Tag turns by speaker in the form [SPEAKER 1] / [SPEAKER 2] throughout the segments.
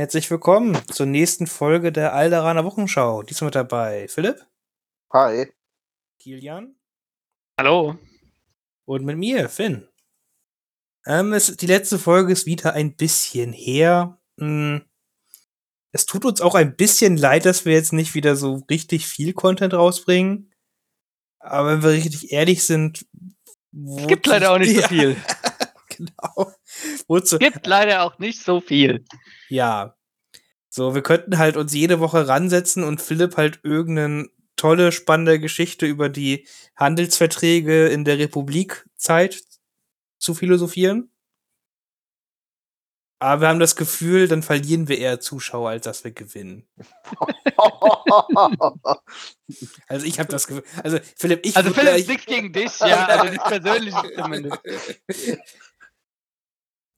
[SPEAKER 1] Herzlich willkommen zur nächsten Folge der Alderaner Wochenschau. Diesmal mit dabei Philipp.
[SPEAKER 2] Hi.
[SPEAKER 1] Kilian.
[SPEAKER 3] Hallo.
[SPEAKER 1] Und mit mir, Finn. Ähm, es, die letzte Folge ist wieder ein bisschen her. Hm. Es tut uns auch ein bisschen leid, dass wir jetzt nicht wieder so richtig viel Content rausbringen. Aber wenn wir richtig ehrlich sind,
[SPEAKER 3] es gibt leider auch nicht so viel.
[SPEAKER 1] genau.
[SPEAKER 3] Wozu? Es gibt leider auch nicht so viel.
[SPEAKER 1] Ja. So, wir könnten halt uns jede Woche ransetzen und Philipp halt irgendeine tolle, spannende Geschichte über die Handelsverträge in der Republikzeit zu philosophieren. Aber wir haben das Gefühl, dann verlieren wir eher Zuschauer, als dass wir gewinnen. also ich habe das Gefühl. Also Philipp, ich.
[SPEAKER 3] Also Philipp, nichts gegen dich, ja, also nicht persönlich zumindest.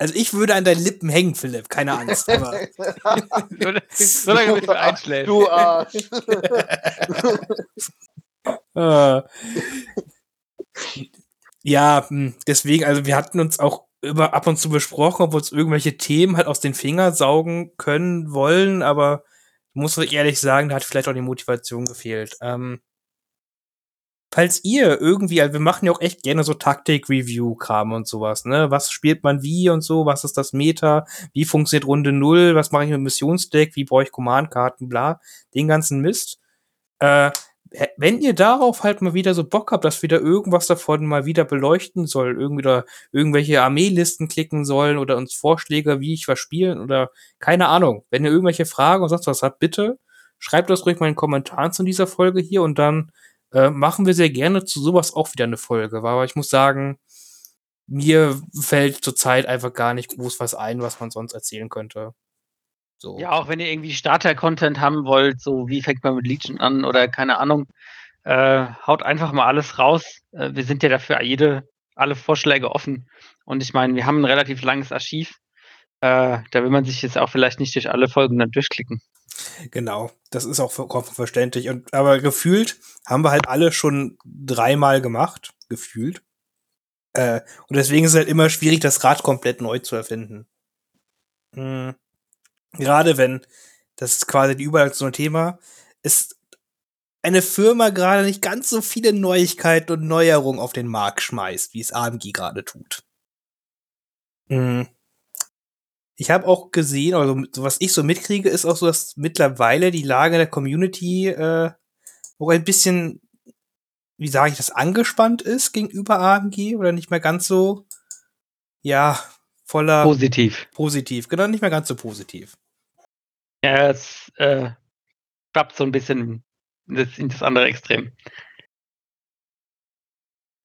[SPEAKER 1] Also ich würde an deinen Lippen hängen, Philipp, keine Angst. Aber
[SPEAKER 3] so lange bis du einschläfst.
[SPEAKER 2] Du Arsch.
[SPEAKER 1] Ah. ja, hm, deswegen, also wir hatten uns auch über ab und zu besprochen, ob wir uns irgendwelche Themen halt aus den Fingern saugen können, wollen, aber muss ich ehrlich sagen, da hat vielleicht auch die Motivation gefehlt. Ähm, falls ihr irgendwie, also wir machen ja auch echt gerne so Taktik-Review-Kram und sowas, ne? Was spielt man wie und so, was ist das Meta, wie funktioniert Runde null? was mache ich mit Missionsdeck, wie brauche ich Command-Karten, bla, den ganzen Mist. Äh, wenn ihr darauf halt mal wieder so Bock habt, dass wieder irgendwas davon mal wieder beleuchten soll, irgendwie da irgendwelche Armeelisten klicken sollen oder uns Vorschläge, wie ich was spielen oder keine Ahnung. Wenn ihr irgendwelche Fragen und sonst was habt, bitte schreibt das ruhig mal in den Kommentaren zu dieser Folge hier und dann äh, machen wir sehr gerne zu sowas auch wieder eine Folge. Aber ich muss sagen, mir fällt zurzeit einfach gar nicht groß was ein, was man sonst erzählen könnte.
[SPEAKER 3] So. Ja, auch wenn ihr irgendwie Starter-Content haben wollt, so wie fängt man mit Legion an oder keine Ahnung, äh, haut einfach mal alles raus. Äh, wir sind ja dafür jede, alle Vorschläge offen. Und ich meine, wir haben ein relativ langes Archiv. Äh, da will man sich jetzt auch vielleicht nicht durch alle Folgen dann durchklicken.
[SPEAKER 1] Genau, das ist auch verständlich. Und, aber gefühlt haben wir halt alle schon dreimal gemacht, gefühlt. Äh, und deswegen ist es halt immer schwierig, das Rad komplett neu zu erfinden. Hm gerade wenn, das ist quasi die Überleitung zum Thema, ist eine Firma gerade nicht ganz so viele Neuigkeiten und Neuerungen auf den Markt schmeißt, wie es AMG gerade tut. Mhm. Ich habe auch gesehen, also was ich so mitkriege, ist auch so, dass mittlerweile die Lage der Community äh, auch ein bisschen, wie sage ich das, angespannt ist gegenüber AMG oder nicht mehr ganz so, ja, voller
[SPEAKER 3] positiv.
[SPEAKER 1] Positiv, genau, nicht mehr ganz so positiv.
[SPEAKER 3] Ja, es äh, schwappt so ein bisschen in das, in das andere Extrem.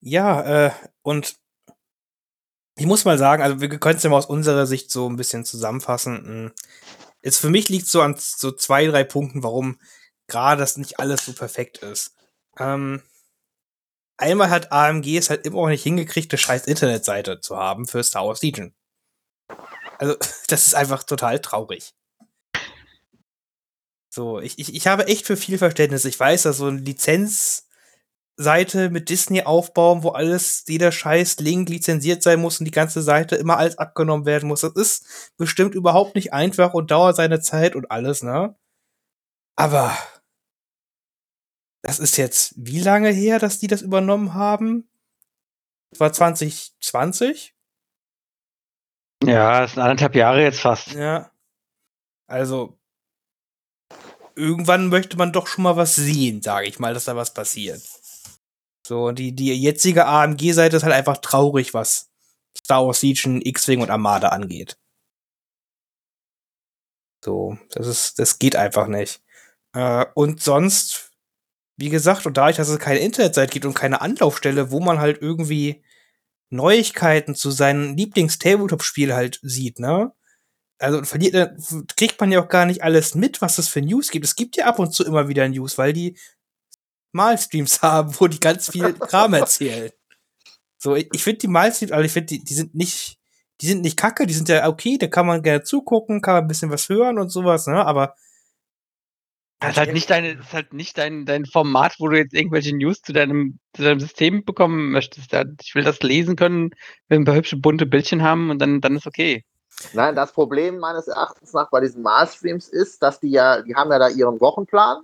[SPEAKER 1] Ja, äh, und ich muss mal sagen, also wir können es ja mal aus unserer Sicht so ein bisschen zusammenfassen. Hm, jetzt für mich liegt so an so zwei, drei Punkten, warum gerade das nicht alles so perfekt ist. Ähm, einmal hat AMG es halt immer auch nicht hingekriegt, eine scheiß Internetseite zu haben für Star Wars Legion. Also, das ist einfach total traurig. So, ich, ich, ich habe echt für viel Verständnis. Ich weiß, dass so eine Lizenzseite mit Disney aufbauen, wo alles, jeder scheiß Link lizenziert sein muss und die ganze Seite immer alles abgenommen werden muss. Das ist bestimmt überhaupt nicht einfach und dauert seine Zeit und alles, ne? Aber das ist jetzt wie lange her, dass die das übernommen haben? Das war 2020?
[SPEAKER 3] Ja, das sind anderthalb Jahre jetzt fast.
[SPEAKER 1] Ja. Also, irgendwann möchte man doch schon mal was sehen, sage ich mal, dass da was passiert. So, die, die jetzige AMG-Seite ist halt einfach traurig, was Star Wars Legion, X-Wing und Armada angeht. So, das ist, das geht einfach nicht. Äh, und sonst, wie gesagt, und dadurch, dass es keine Internetseite gibt und keine Anlaufstelle, wo man halt irgendwie Neuigkeiten zu seinem Lieblings-Tabletop-Spiel halt sieht, ne? also verliert, äh, kriegt man ja auch gar nicht alles mit, was es für News gibt. Es gibt ja ab und zu immer wieder News, weil die Malstreams haben, wo die ganz viel Kram erzählen. So, ich, ich finde die Malstreams, also ich finde, die, die sind nicht, die sind nicht kacke, die sind ja okay, da kann man gerne zugucken, kann man ein bisschen was hören und sowas, ne, aber
[SPEAKER 3] das ist halt nicht deine, ist halt nicht dein, dein Format, wo du jetzt irgendwelche News zu deinem, zu deinem System bekommen möchtest. Ich will das lesen können, will ein paar hübsche bunte Bildchen haben und dann, dann ist okay.
[SPEAKER 2] Nein, das Problem meines Erachtens nach bei diesen Mars-Streams ist, dass die ja, die haben ja da ihren Wochenplan.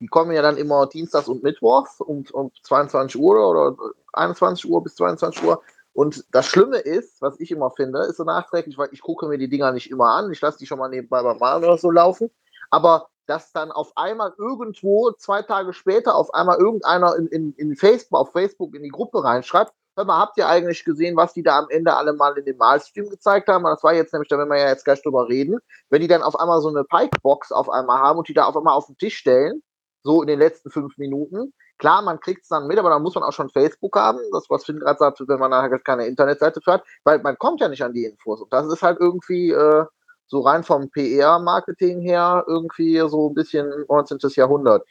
[SPEAKER 2] Die kommen ja dann immer dienstags und mittwochs um, um 22 Uhr oder 21 Uhr bis 22 Uhr. Und das Schlimme ist, was ich immer finde, ist so nachträglich, weil ich gucke mir die Dinger nicht immer an. Ich lasse die schon mal nebenbei beim Malen oder so laufen. Aber dass dann auf einmal irgendwo zwei Tage später auf einmal irgendeiner in, in, in Facebook, auf Facebook in die Gruppe reinschreibt, hör mal, habt ihr eigentlich gesehen, was die da am Ende alle mal in dem Malstream gezeigt haben? Das war jetzt nämlich, da werden wir ja jetzt gleich drüber reden, wenn die dann auf einmal so eine Pike-Box auf einmal haben und die da auf einmal auf den Tisch stellen, so in den letzten fünf Minuten. Klar, man kriegt es dann mit, aber dann muss man auch schon Facebook haben. Das, was Finn gerade sagt, wenn man nachher keine Internetseite fährt, weil man kommt ja nicht an die Infos. Und das ist halt irgendwie äh, so rein vom PR-Marketing her irgendwie so ein bisschen 19. Jahrhundert.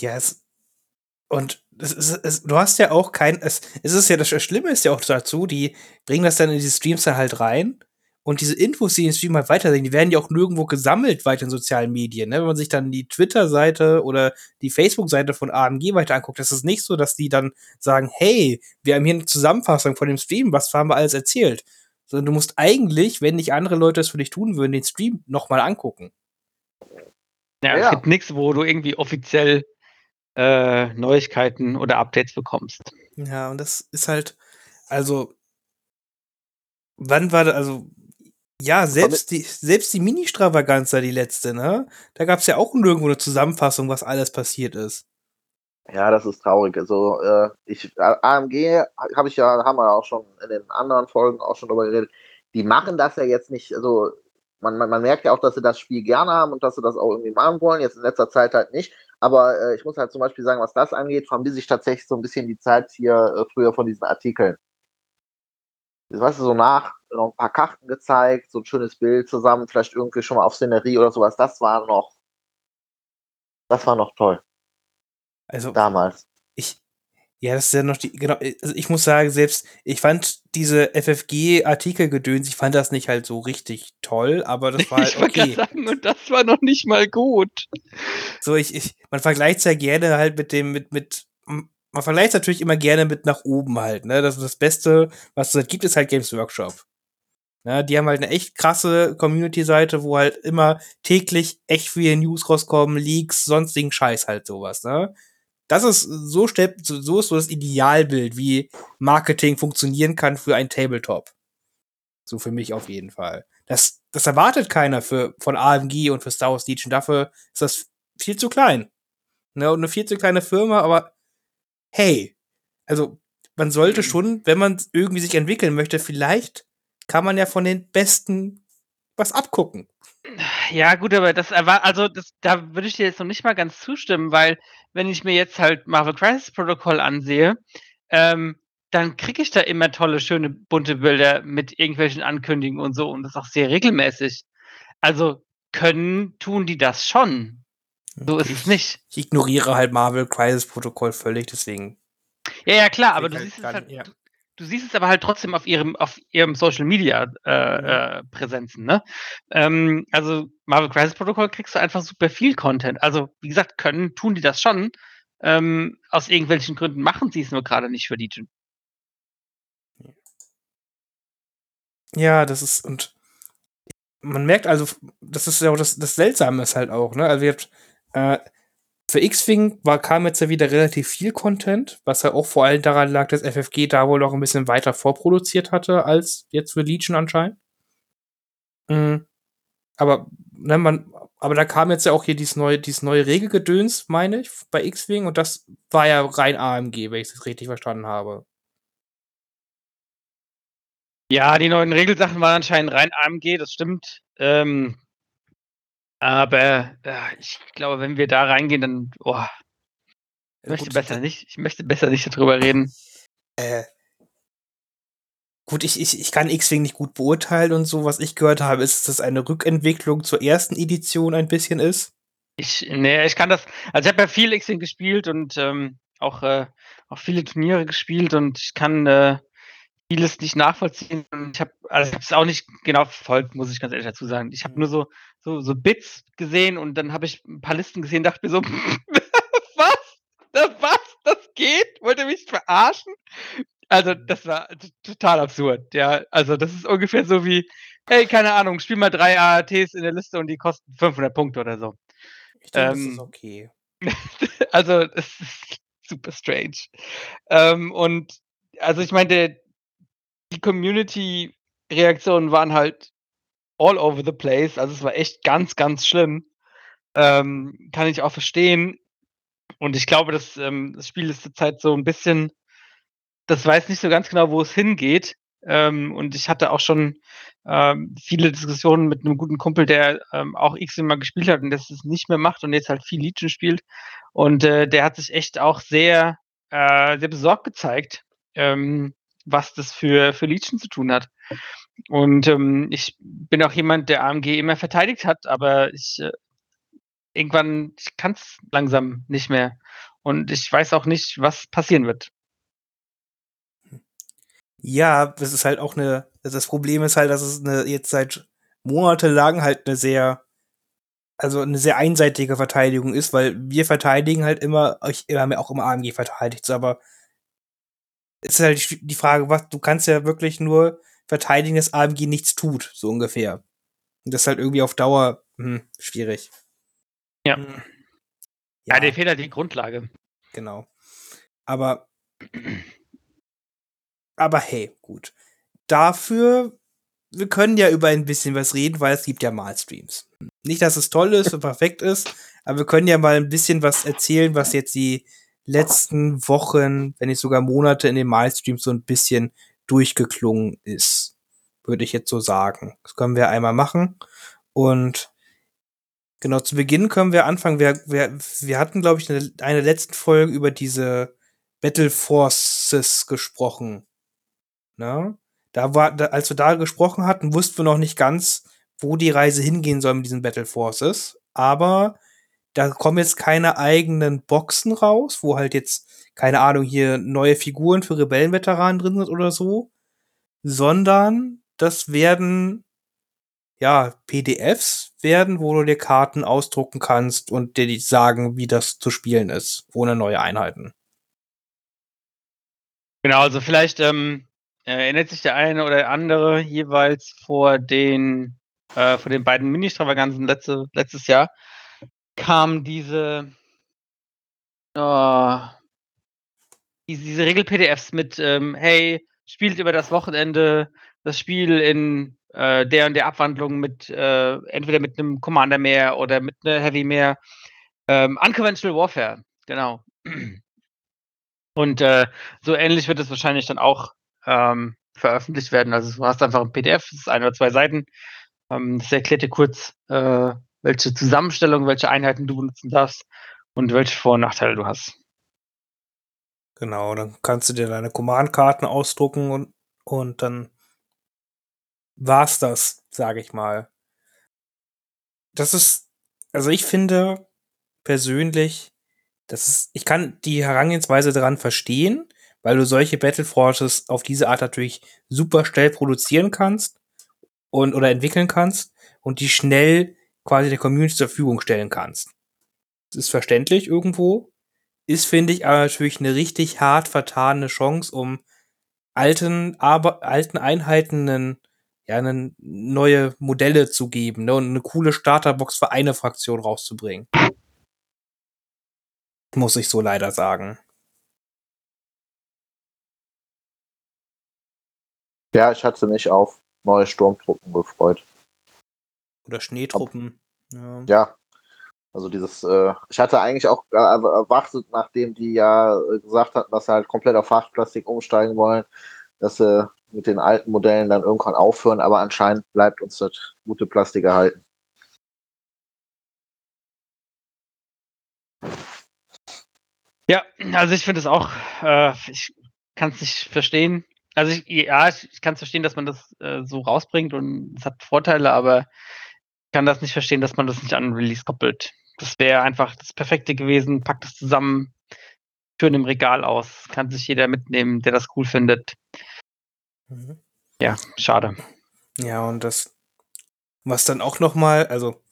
[SPEAKER 1] Ja, es, und es, es, es, du hast ja auch kein, es, es ist ja das Schlimme ist ja auch dazu, die bringen das dann in diese Streams da halt rein und diese Infos, die in den Stream halt weitersehen, die werden ja auch nirgendwo gesammelt weiter in sozialen Medien. Ne? Wenn man sich dann die Twitter-Seite oder die Facebook-Seite von AMG weiter anguckt, das ist nicht so, dass die dann sagen, hey, wir haben hier eine Zusammenfassung von dem Stream, was haben wir alles erzählt. Sondern du musst eigentlich, wenn nicht andere Leute es für dich tun würden, den Stream nochmal angucken.
[SPEAKER 3] Ja, ja, es gibt nichts, wo du irgendwie offiziell äh, Neuigkeiten oder Updates bekommst.
[SPEAKER 1] Ja, und das ist halt, also, wann war da, also, ja, selbst die, selbst die Mini-Stravaganza, die letzte, ne? Da gab es ja auch nirgendwo eine Zusammenfassung, was alles passiert ist.
[SPEAKER 2] Ja, das ist traurig. Also, äh, ich, AMG habe ich ja, haben wir auch schon in den anderen Folgen auch schon drüber geredet. Die machen das ja jetzt nicht, also man, man, man merkt ja auch, dass sie das Spiel gerne haben und dass sie das auch irgendwie machen wollen. Jetzt in letzter Zeit halt nicht. Aber äh, ich muss halt zum Beispiel sagen, was das angeht, haben die sich tatsächlich so ein bisschen die Zeit hier äh, früher von diesen Artikeln. Das weißt du, so nach, noch ein paar Karten gezeigt, so ein schönes Bild zusammen, vielleicht irgendwie schon mal auf Szenerie oder sowas. Das war noch, das war noch toll.
[SPEAKER 1] Also,
[SPEAKER 2] damals.
[SPEAKER 1] Ich, ja, das ist ja noch die, genau, also ich muss sagen, selbst, ich fand diese FFG-Artikelgedöns, ich fand das nicht halt so richtig toll, aber das war halt
[SPEAKER 3] ich okay. Ich sagen, und das war noch nicht mal gut.
[SPEAKER 1] So, ich, ich, man vergleicht es ja gerne halt mit dem, mit, mit, man vergleicht natürlich immer gerne mit nach oben halt, ne, das ist das Beste, was es halt gibt, ist halt Games Workshop. Ja, die haben halt eine echt krasse Community-Seite, wo halt immer täglich echt viele News rauskommen, Leaks, sonstigen Scheiß halt sowas, ne? das ist so stellt, so ist so das Idealbild, wie Marketing funktionieren kann für ein Tabletop. So für mich auf jeden Fall. Das, das erwartet keiner für, von AMG und für Star Wars Legion. Dafür ist das viel zu klein. Ne, und eine viel zu kleine Firma, aber hey, also man sollte schon, wenn man irgendwie sich entwickeln möchte, vielleicht kann man ja von den Besten was abgucken.
[SPEAKER 3] Ja, gut, aber das war, also das, da würde ich dir jetzt noch nicht mal ganz zustimmen, weil wenn ich mir jetzt halt Marvel Crisis Protocol ansehe, ähm, dann kriege ich da immer tolle, schöne, bunte Bilder mit irgendwelchen Ankündigungen und so und das auch sehr regelmäßig. Also können tun die das schon. So ist es nicht.
[SPEAKER 1] Ich ignoriere halt Marvel Crisis Protocol völlig, deswegen.
[SPEAKER 3] Ja, ja, klar, aber du halt siehst es halt, ja. du, du, siehst es aber halt trotzdem auf ihrem, auf ihrem Social Media äh, mhm. äh, Präsenzen, ne? Ähm, also Marvel Crisis Protocol kriegst du einfach super viel Content. Also, wie gesagt, können, tun die das schon. Ähm, aus irgendwelchen Gründen machen sie es nur gerade nicht für Legion.
[SPEAKER 1] Ja, das ist, und man merkt also, das ist ja auch das, das Seltsame ist halt auch, ne? Also, ihr habt, äh, für X-Wing kam jetzt ja wieder relativ viel Content, was ja auch vor allem daran lag, dass FFG da wohl noch ein bisschen weiter vorproduziert hatte als jetzt für Legion anscheinend. Mhm. Aber ne, man, aber da kam jetzt ja auch hier dieses neue, dieses neue Regelgedöns, meine ich, bei X-Wing und das war ja rein AMG, wenn ich das richtig verstanden habe.
[SPEAKER 3] Ja, die neuen Regelsachen waren anscheinend rein AMG, das stimmt. Ähm, aber äh, ich glaube, wenn wir da reingehen, dann, oh, ich möchte Gut, besser nicht, ich möchte besser nicht darüber reden.
[SPEAKER 1] Äh, Gut, ich, ich, ich kann X-Wing nicht gut beurteilen und so. Was ich gehört habe, ist, dass das eine Rückentwicklung zur ersten Edition ein bisschen ist.
[SPEAKER 3] Ich, nee, ich kann das. Also ich habe ja viel X-Wing gespielt und ähm, auch, äh, auch viele Turniere gespielt und ich kann äh, vieles nicht nachvollziehen. Ich habe also es auch nicht genau verfolgt, muss ich ganz ehrlich dazu sagen. Ich habe nur so, so, so Bits gesehen und dann habe ich ein paar Listen gesehen, dachte mir so, was? Was? Das geht? Wollt ihr mich verarschen? Also, das war total absurd. Ja, also, das ist ungefähr so wie, hey, keine Ahnung, spiel mal drei AATs in der Liste und die kosten 500 Punkte oder so.
[SPEAKER 1] Ich denke, ähm, das ist okay.
[SPEAKER 3] also, es ist super strange. Ähm, und also, ich meine, die Community-Reaktionen waren halt all over the place. Also, es war echt ganz, ganz schlimm. Ähm, kann ich auch verstehen. Und ich glaube, das, ähm, das Spiel ist zurzeit so ein bisschen das weiß nicht so ganz genau, wo es hingeht. Ähm, und ich hatte auch schon ähm, viele Diskussionen mit einem guten Kumpel, der ähm, auch X immer gespielt hat und das es nicht mehr macht und jetzt halt viel Legion spielt. Und äh, der hat sich echt auch sehr, äh, sehr besorgt gezeigt, ähm, was das für, für Legion zu tun hat. Und ähm, ich bin auch jemand, der AMG immer verteidigt hat, aber ich äh, irgendwann, kann es langsam nicht mehr. Und ich weiß auch nicht, was passieren wird.
[SPEAKER 1] Ja, das ist halt auch eine, das Problem ist halt, dass es eine, jetzt seit monatelang halt eine sehr, also eine sehr einseitige Verteidigung ist, weil wir verteidigen halt immer, ich haben ja auch immer AMG verteidigt, aber es ist halt die Frage, was, du kannst ja wirklich nur verteidigen, dass AMG nichts tut, so ungefähr. Und das ist halt irgendwie auf Dauer hm, schwierig.
[SPEAKER 3] Ja. Hm. ja. Ja, der Fehler die Grundlage.
[SPEAKER 1] Genau. Aber aber hey, gut. Dafür, wir können ja über ein bisschen was reden, weil es gibt ja Malstreams. Nicht, dass es toll ist und perfekt ist, aber wir können ja mal ein bisschen was erzählen, was jetzt die letzten Wochen, wenn nicht sogar Monate in den Malstreams so ein bisschen durchgeklungen ist. Würde ich jetzt so sagen. Das können wir einmal machen. Und genau, zu Beginn können wir anfangen. Wir, wir, wir hatten, glaube ich, eine, eine letzten Folge über diese Battle Forces gesprochen. Ne? Da war, da, als wir da gesprochen hatten, wussten wir noch nicht ganz, wo die Reise hingehen soll mit diesen Battle Forces. Aber da kommen jetzt keine eigenen Boxen raus, wo halt jetzt, keine Ahnung, hier neue Figuren für Rebellenveteranen drin sind oder so, sondern das werden, ja, PDFs werden, wo du dir Karten ausdrucken kannst und dir sagen, wie das zu spielen ist, ohne neue Einheiten.
[SPEAKER 3] Genau, also vielleicht ähm, Erinnert sich der eine oder andere jeweils vor den, äh, vor den beiden Mini-Stravaganzen letzte, letztes Jahr kam diese, oh, diese, diese Regel-PDFs mit, ähm, hey, spielt über das Wochenende das Spiel in äh, der und der Abwandlung mit äh, entweder mit einem Commander mehr oder mit einer Heavy mehr. Ähm, Unconventional Warfare, genau. Und äh, so ähnlich wird es wahrscheinlich dann auch ähm, veröffentlicht werden. Also du hast einfach ein PDF, das ist ein oder zwei Seiten. Ähm, das erklärt dir kurz, äh, welche Zusammenstellung, welche Einheiten du benutzen darfst und welche Vor- und Nachteile du hast.
[SPEAKER 1] Genau, dann kannst du dir deine Command-Karten ausdrucken und, und dann war's das, sage ich mal. Das ist, also ich finde persönlich, das ist, ich kann die Herangehensweise daran verstehen, weil du solche Battle Forces auf diese Art natürlich super schnell produzieren kannst und oder entwickeln kannst und die schnell quasi der Community zur Verfügung stellen kannst. Das ist verständlich irgendwo, ist finde ich aber natürlich eine richtig hart vertane Chance, um alten aber alten Einheiten einen, ja, einen neue Modelle zu geben ne, und eine coole Starterbox für eine Fraktion rauszubringen. Muss ich so leider sagen.
[SPEAKER 2] Ja, ich hatte mich auf neue Sturmtruppen gefreut.
[SPEAKER 1] Oder Schneetruppen.
[SPEAKER 2] Ja. ja. Also dieses, äh, ich hatte eigentlich auch erwartet, nachdem die ja gesagt hatten, dass sie halt komplett auf Hartplastik umsteigen wollen, dass sie mit den alten Modellen dann irgendwann aufhören, aber anscheinend bleibt uns das gute Plastik erhalten.
[SPEAKER 3] Ja, also ich finde es auch, äh, ich kann es nicht verstehen, also ich, ja, ich, ich kann es verstehen, dass man das äh, so rausbringt und es hat Vorteile, aber kann das nicht verstehen, dass man das nicht an Release koppelt. Das wäre einfach das Perfekte gewesen, packt es zusammen, führen im Regal aus. Kann sich jeder mitnehmen, der das cool findet. Mhm. Ja, schade.
[SPEAKER 1] Ja, und das, was dann auch nochmal, also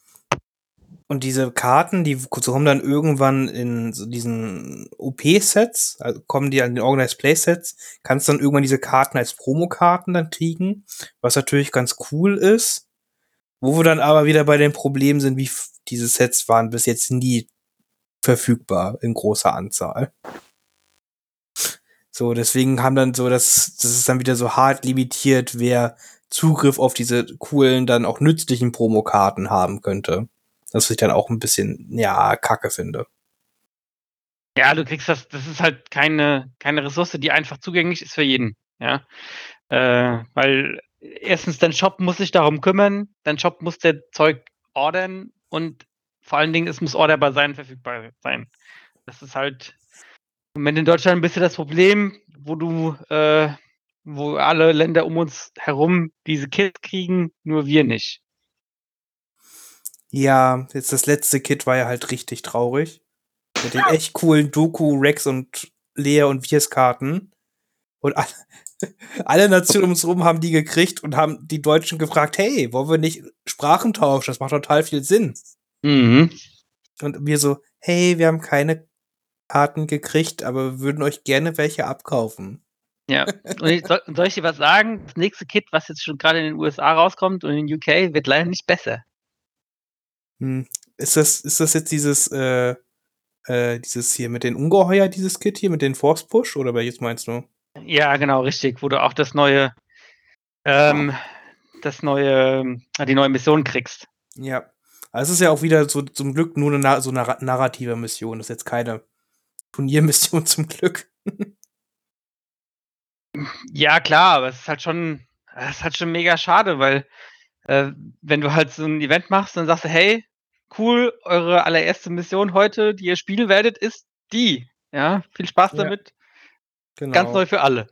[SPEAKER 1] und diese Karten, die kommen dann irgendwann in so diesen OP-Sets, also kommen die an den Organized Play-Sets, kannst dann irgendwann diese Karten als Promokarten dann kriegen, was natürlich ganz cool ist. Wo wir dann aber wieder bei den Problemen sind, wie diese Sets waren bis jetzt nie verfügbar in großer Anzahl. So, deswegen haben dann so, das, das ist dann wieder so hart limitiert, wer Zugriff auf diese coolen, dann auch nützlichen Promokarten haben könnte. Das ich dann auch ein bisschen, ja, kacke finde.
[SPEAKER 3] Ja, du kriegst das, das ist halt keine, keine Ressource, die einfach zugänglich ist für jeden. Ja. Äh, weil erstens, dein Shop muss sich darum kümmern, dein Shop muss der Zeug ordern und vor allen Dingen, es muss orderbar sein, verfügbar sein. Das ist halt im Moment in Deutschland ein bisschen das Problem, wo du, äh, wo alle Länder um uns herum diese Kits kriegen, nur wir nicht.
[SPEAKER 1] Ja, jetzt das letzte Kit war ja halt richtig traurig. Mit den echt coolen Doku, Rex und Lea und Wirs Karten. Und alle, alle Nationen um uns rum haben die gekriegt und haben die Deutschen gefragt, hey, wollen wir nicht Sprachen tauschen? Das macht total viel Sinn.
[SPEAKER 3] Mhm.
[SPEAKER 1] Und wir so, hey, wir haben keine Karten gekriegt, aber wir würden euch gerne welche abkaufen.
[SPEAKER 3] Ja, und ich, soll, soll ich dir was sagen? Das nächste Kit, was jetzt schon gerade in den USA rauskommt und in UK, wird leider nicht besser.
[SPEAKER 1] Hm. Ist das, ist das jetzt dieses, äh, äh, dieses hier mit den Ungeheuer, dieses Kit hier mit den Force Push oder welches meinst du?
[SPEAKER 3] Ja, genau, richtig, wo du auch das neue, ähm, das neue, äh, die neue Mission kriegst.
[SPEAKER 1] Ja. Also es ist ja auch wieder so zum Glück nur eine, so eine narrative Mission. Das ist jetzt keine Turniermission zum Glück.
[SPEAKER 3] ja, klar, aber es ist halt schon, es ist halt schon mega schade, weil äh, wenn du halt so ein Event machst, dann sagst du, hey, cool, eure allererste Mission heute, die ihr spielen werdet, ist die. Ja, viel Spaß damit. Genau. Ganz neu für alle.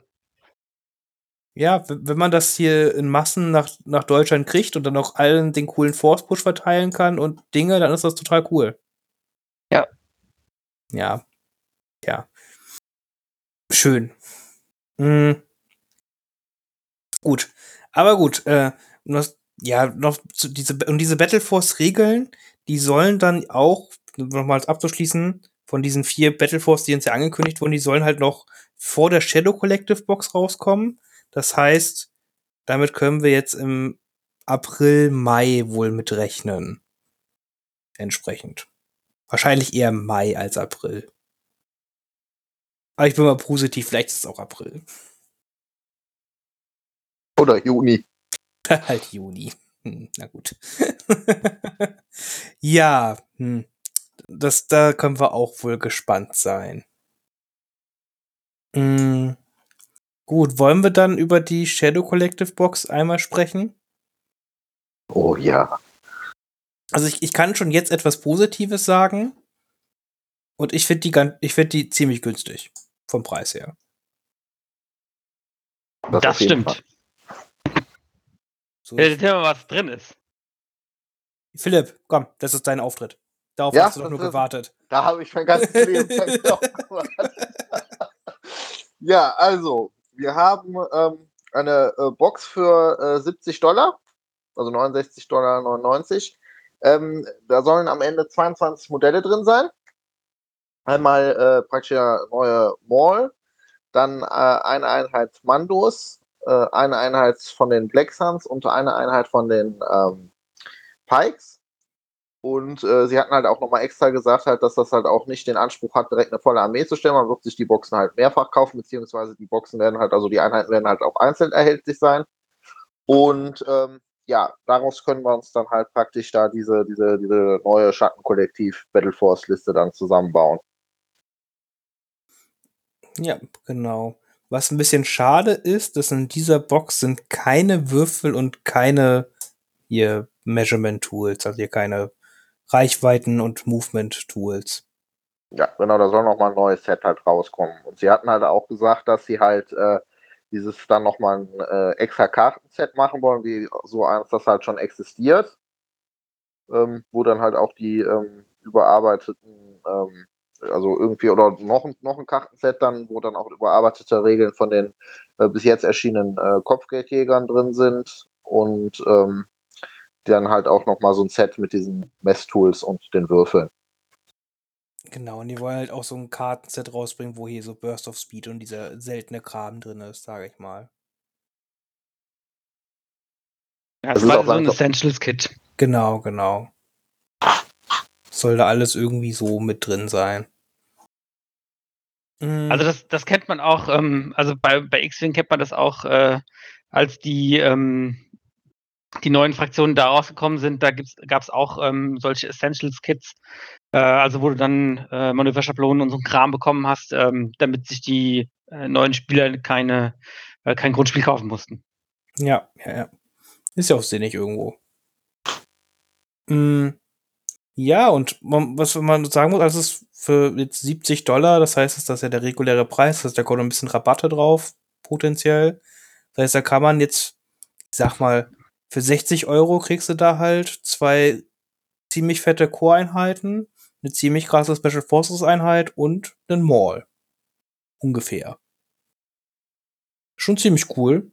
[SPEAKER 1] Ja, wenn man das hier in Massen nach, nach Deutschland kriegt und dann auch allen den coolen Force-Push verteilen kann und Dinge, dann ist das total cool.
[SPEAKER 3] Ja.
[SPEAKER 1] Ja. Ja. Schön. Mhm. Gut. Aber gut, äh, ja, noch zu, diese, und diese Battleforce-Regeln, die sollen dann auch, nochmals abzuschließen, von diesen vier Battleforce, die uns ja angekündigt wurden, die sollen halt noch vor der Shadow Collective Box rauskommen. Das heißt, damit können wir jetzt im April, Mai wohl mitrechnen. Entsprechend. Wahrscheinlich eher Mai als April. Aber ich bin mal positiv, vielleicht ist es auch April.
[SPEAKER 2] Oder Juni.
[SPEAKER 1] halt Juni. Hm, na gut. ja, hm. das, da können wir auch wohl gespannt sein. Hm. Gut, wollen wir dann über die Shadow Collective Box einmal sprechen?
[SPEAKER 2] Oh ja.
[SPEAKER 1] Also ich, ich kann schon jetzt etwas Positives sagen. Und ich finde die, ich find die ziemlich günstig. Vom Preis her.
[SPEAKER 3] Das, das stimmt. So Erzähl mal, was drin ist.
[SPEAKER 1] Philipp, komm, das ist dein Auftritt. Darauf ja, hast du doch nur ist, gewartet.
[SPEAKER 2] Da habe ich mein ganzes Leben Ja, also, wir haben ähm, eine äh, Box für äh, 70 Dollar, also 69 Dollar 99. Ähm, da sollen am Ende 22 Modelle drin sein. Einmal äh, praktisch eine neue Mall, dann äh, eine Einheit Mandos, äh, eine Einheit von den Black Suns und eine Einheit von den ähm, Pikes. Und äh, sie hatten halt auch nochmal extra gesagt, halt, dass das halt auch nicht den Anspruch hat, direkt eine volle Armee zu stellen. Man wird sich die Boxen halt mehrfach kaufen, beziehungsweise die Boxen werden halt, also die Einheiten werden halt auch einzeln erhältlich sein. Und ähm, ja, daraus können wir uns dann halt praktisch da diese, diese, diese neue Schattenkollektiv Battle Force Liste dann zusammenbauen.
[SPEAKER 1] Ja, genau. Was ein bisschen schade ist, dass in dieser Box sind keine Würfel und keine hier Measurement Tools, also hier keine Reichweiten und Movement Tools.
[SPEAKER 2] Ja, genau, da soll noch mal ein neues Set halt rauskommen. Und sie hatten halt auch gesagt, dass sie halt äh, dieses dann noch mal ein äh, extra Kartenset machen wollen, wie so eins, das halt schon existiert, ähm, wo dann halt auch die ähm, überarbeiteten ähm, also irgendwie oder noch, noch ein Kartenset dann, wo dann auch überarbeitete Regeln von den äh, bis jetzt erschienenen äh, Kopfgeldjägern drin sind und ähm, dann halt auch nochmal so ein Set mit diesen Messtools und den Würfeln.
[SPEAKER 1] Genau, und die wollen halt auch so ein Kartenset rausbringen, wo hier so Burst of Speed und dieser seltene Kram drin ist, sage ich mal.
[SPEAKER 3] Ja,
[SPEAKER 2] Das
[SPEAKER 3] das
[SPEAKER 2] ist
[SPEAKER 3] war
[SPEAKER 2] auch
[SPEAKER 3] so ein
[SPEAKER 2] langsam-
[SPEAKER 3] Essentials-Kit.
[SPEAKER 1] Genau, genau. Soll da alles irgendwie so mit drin sein. Mm,
[SPEAKER 3] Also das, das kennt man auch, ähm, also bei, bei X-Wing kennt man das auch, äh, als die, ähm, die neuen Fraktionen da rausgekommen sind, da gab es auch ähm, solche Essentials-Kits, äh, also wo du dann äh, Manöverschablonen und so einen Kram bekommen hast, ähm, damit sich die äh, neuen Spieler keine, äh, kein Grundspiel kaufen mussten.
[SPEAKER 1] Ja, ja, ja. Ist ja auch sinnig irgendwo. Mm, ja, und man, was man sagen muss, also es ist für jetzt 70 Dollar, das heißt, das ist ja der reguläre Preis, das heißt, da kommt ein bisschen Rabatte drauf, potenziell. Das heißt, da kann man jetzt, ich sag mal, für 60 Euro kriegst du da halt zwei ziemlich fette Core-Einheiten, eine ziemlich krasse Special Forces-Einheit und einen Maul. Ungefähr. Schon ziemlich cool.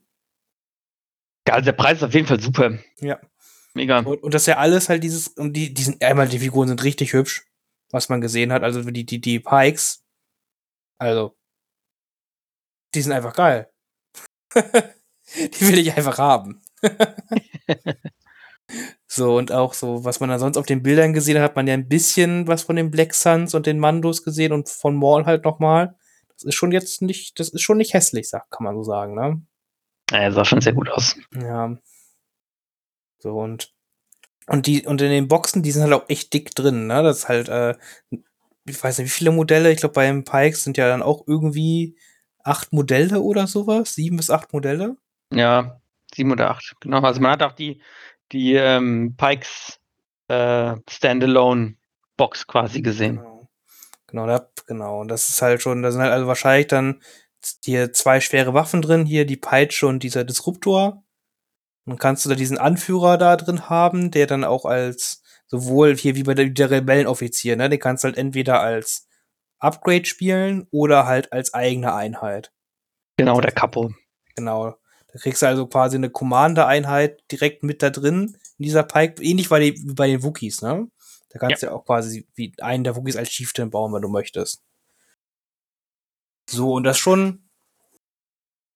[SPEAKER 3] Ja, also der Preis ist auf jeden Fall super.
[SPEAKER 1] Ja.
[SPEAKER 3] Mega.
[SPEAKER 1] Und, und das ist ja alles halt dieses, und die, die sind, einmal die Figuren sind richtig hübsch, was man gesehen hat. Also die, die, die Pikes, also, die sind einfach geil. die will ich einfach haben. so, und auch so, was man da sonst auf den Bildern gesehen hat, hat man ja ein bisschen was von den Black Suns und den Mandos gesehen und von Maul halt nochmal. Das ist schon jetzt nicht, das ist schon nicht hässlich, kann man so sagen, ne?
[SPEAKER 3] Ja, sah schon sehr gut aus.
[SPEAKER 1] Ja. So und und die und in den Boxen, die sind halt auch echt dick drin, ne? Das ist halt äh, ich weiß nicht, wie viele Modelle, ich glaube beim Pikes sind ja dann auch irgendwie acht Modelle oder sowas, sieben bis acht Modelle.
[SPEAKER 3] Ja, sieben oder acht, genau. Also man hat auch die, die ähm, Pikes äh, Standalone Box quasi gesehen.
[SPEAKER 1] Genau. Genau, da, genau. Und das ist halt schon, da sind halt also wahrscheinlich dann hier zwei schwere Waffen drin, hier die Peitsche und dieser Disruptor. Dann kannst du da diesen Anführer da drin haben, der dann auch als sowohl hier wie bei der, der Rebellenoffizier, ne, den kannst du halt entweder als Upgrade spielen oder halt als eigene Einheit.
[SPEAKER 3] Genau, der Capo.
[SPEAKER 1] Genau. Da kriegst du also quasi eine Commander-Einheit direkt mit da drin in dieser Pike, ähnlich bei den, wie bei den Wookies, ne? Da kannst du ja. auch quasi wie einen der Wookies als Chieftain bauen, wenn du möchtest. So, und das schon,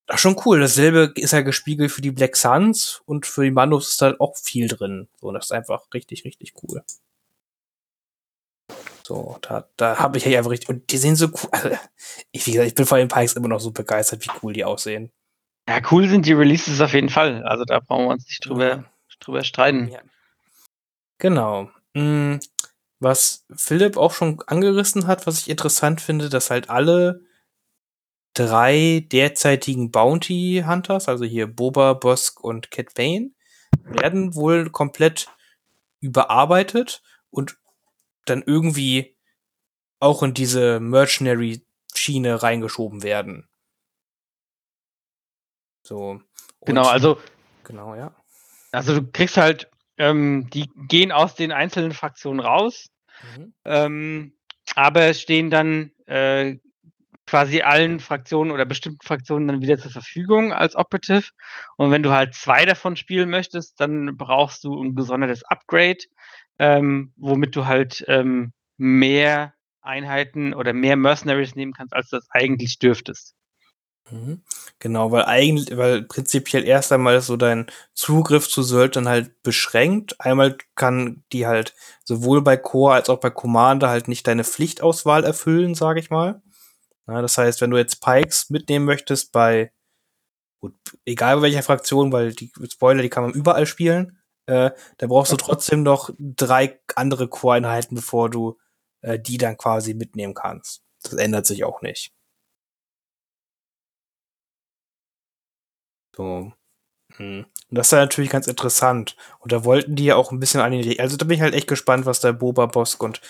[SPEAKER 1] das ist schon cool. Dasselbe ist ja gespiegelt für die Black Suns und für die Mandos ist halt auch viel drin. So, das ist einfach richtig, richtig cool. So, da, da habe ich ja einfach richtig, und die sehen so cool. Also, ich, wie gesagt, ich bin vor den Pikes immer noch so begeistert, wie cool die aussehen.
[SPEAKER 3] Ja, cool sind die Releases auf jeden Fall. Also da brauchen wir uns nicht drüber,
[SPEAKER 1] Ja.
[SPEAKER 3] drüber streiten.
[SPEAKER 1] Ja. Genau. Mm, Was Philipp auch schon angerissen hat, was ich interessant finde, dass halt alle drei derzeitigen Bounty Hunters, also hier Boba, Bosk und Cat Bane, werden wohl komplett überarbeitet und dann irgendwie auch in diese Mercenary-Schiene reingeschoben werden. So.
[SPEAKER 3] Genau, also,
[SPEAKER 1] Genau, ja.
[SPEAKER 3] also du kriegst halt, ähm, die gehen aus den einzelnen Fraktionen raus,
[SPEAKER 1] Mhm.
[SPEAKER 3] ähm, aber stehen dann äh, quasi allen Fraktionen oder bestimmten Fraktionen dann wieder zur Verfügung als Operative. Und wenn du halt zwei davon spielen möchtest, dann brauchst du ein gesondertes Upgrade, ähm, womit du halt ähm, mehr Einheiten oder mehr Mercenaries nehmen kannst, als du das eigentlich dürftest.
[SPEAKER 1] Mhm. Genau, weil eigentlich, weil prinzipiell erst einmal ist so dein Zugriff zu Söldnern halt beschränkt. Einmal kann die halt sowohl bei Core als auch bei Commander halt nicht deine Pflichtauswahl erfüllen, sage ich mal. Ja, das heißt, wenn du jetzt Pikes mitnehmen möchtest bei, gut, egal bei welcher Fraktion, weil die Spoiler, die kann man überall spielen, äh, dann brauchst du trotzdem noch drei andere Core-Einheiten, bevor du äh, die dann quasi mitnehmen kannst. Das ändert sich auch nicht. So. Hm. Und das ist ja natürlich ganz interessant. Und da wollten die ja auch ein bisschen an den, Re also da bin ich halt echt gespannt, was der Boba Bosk und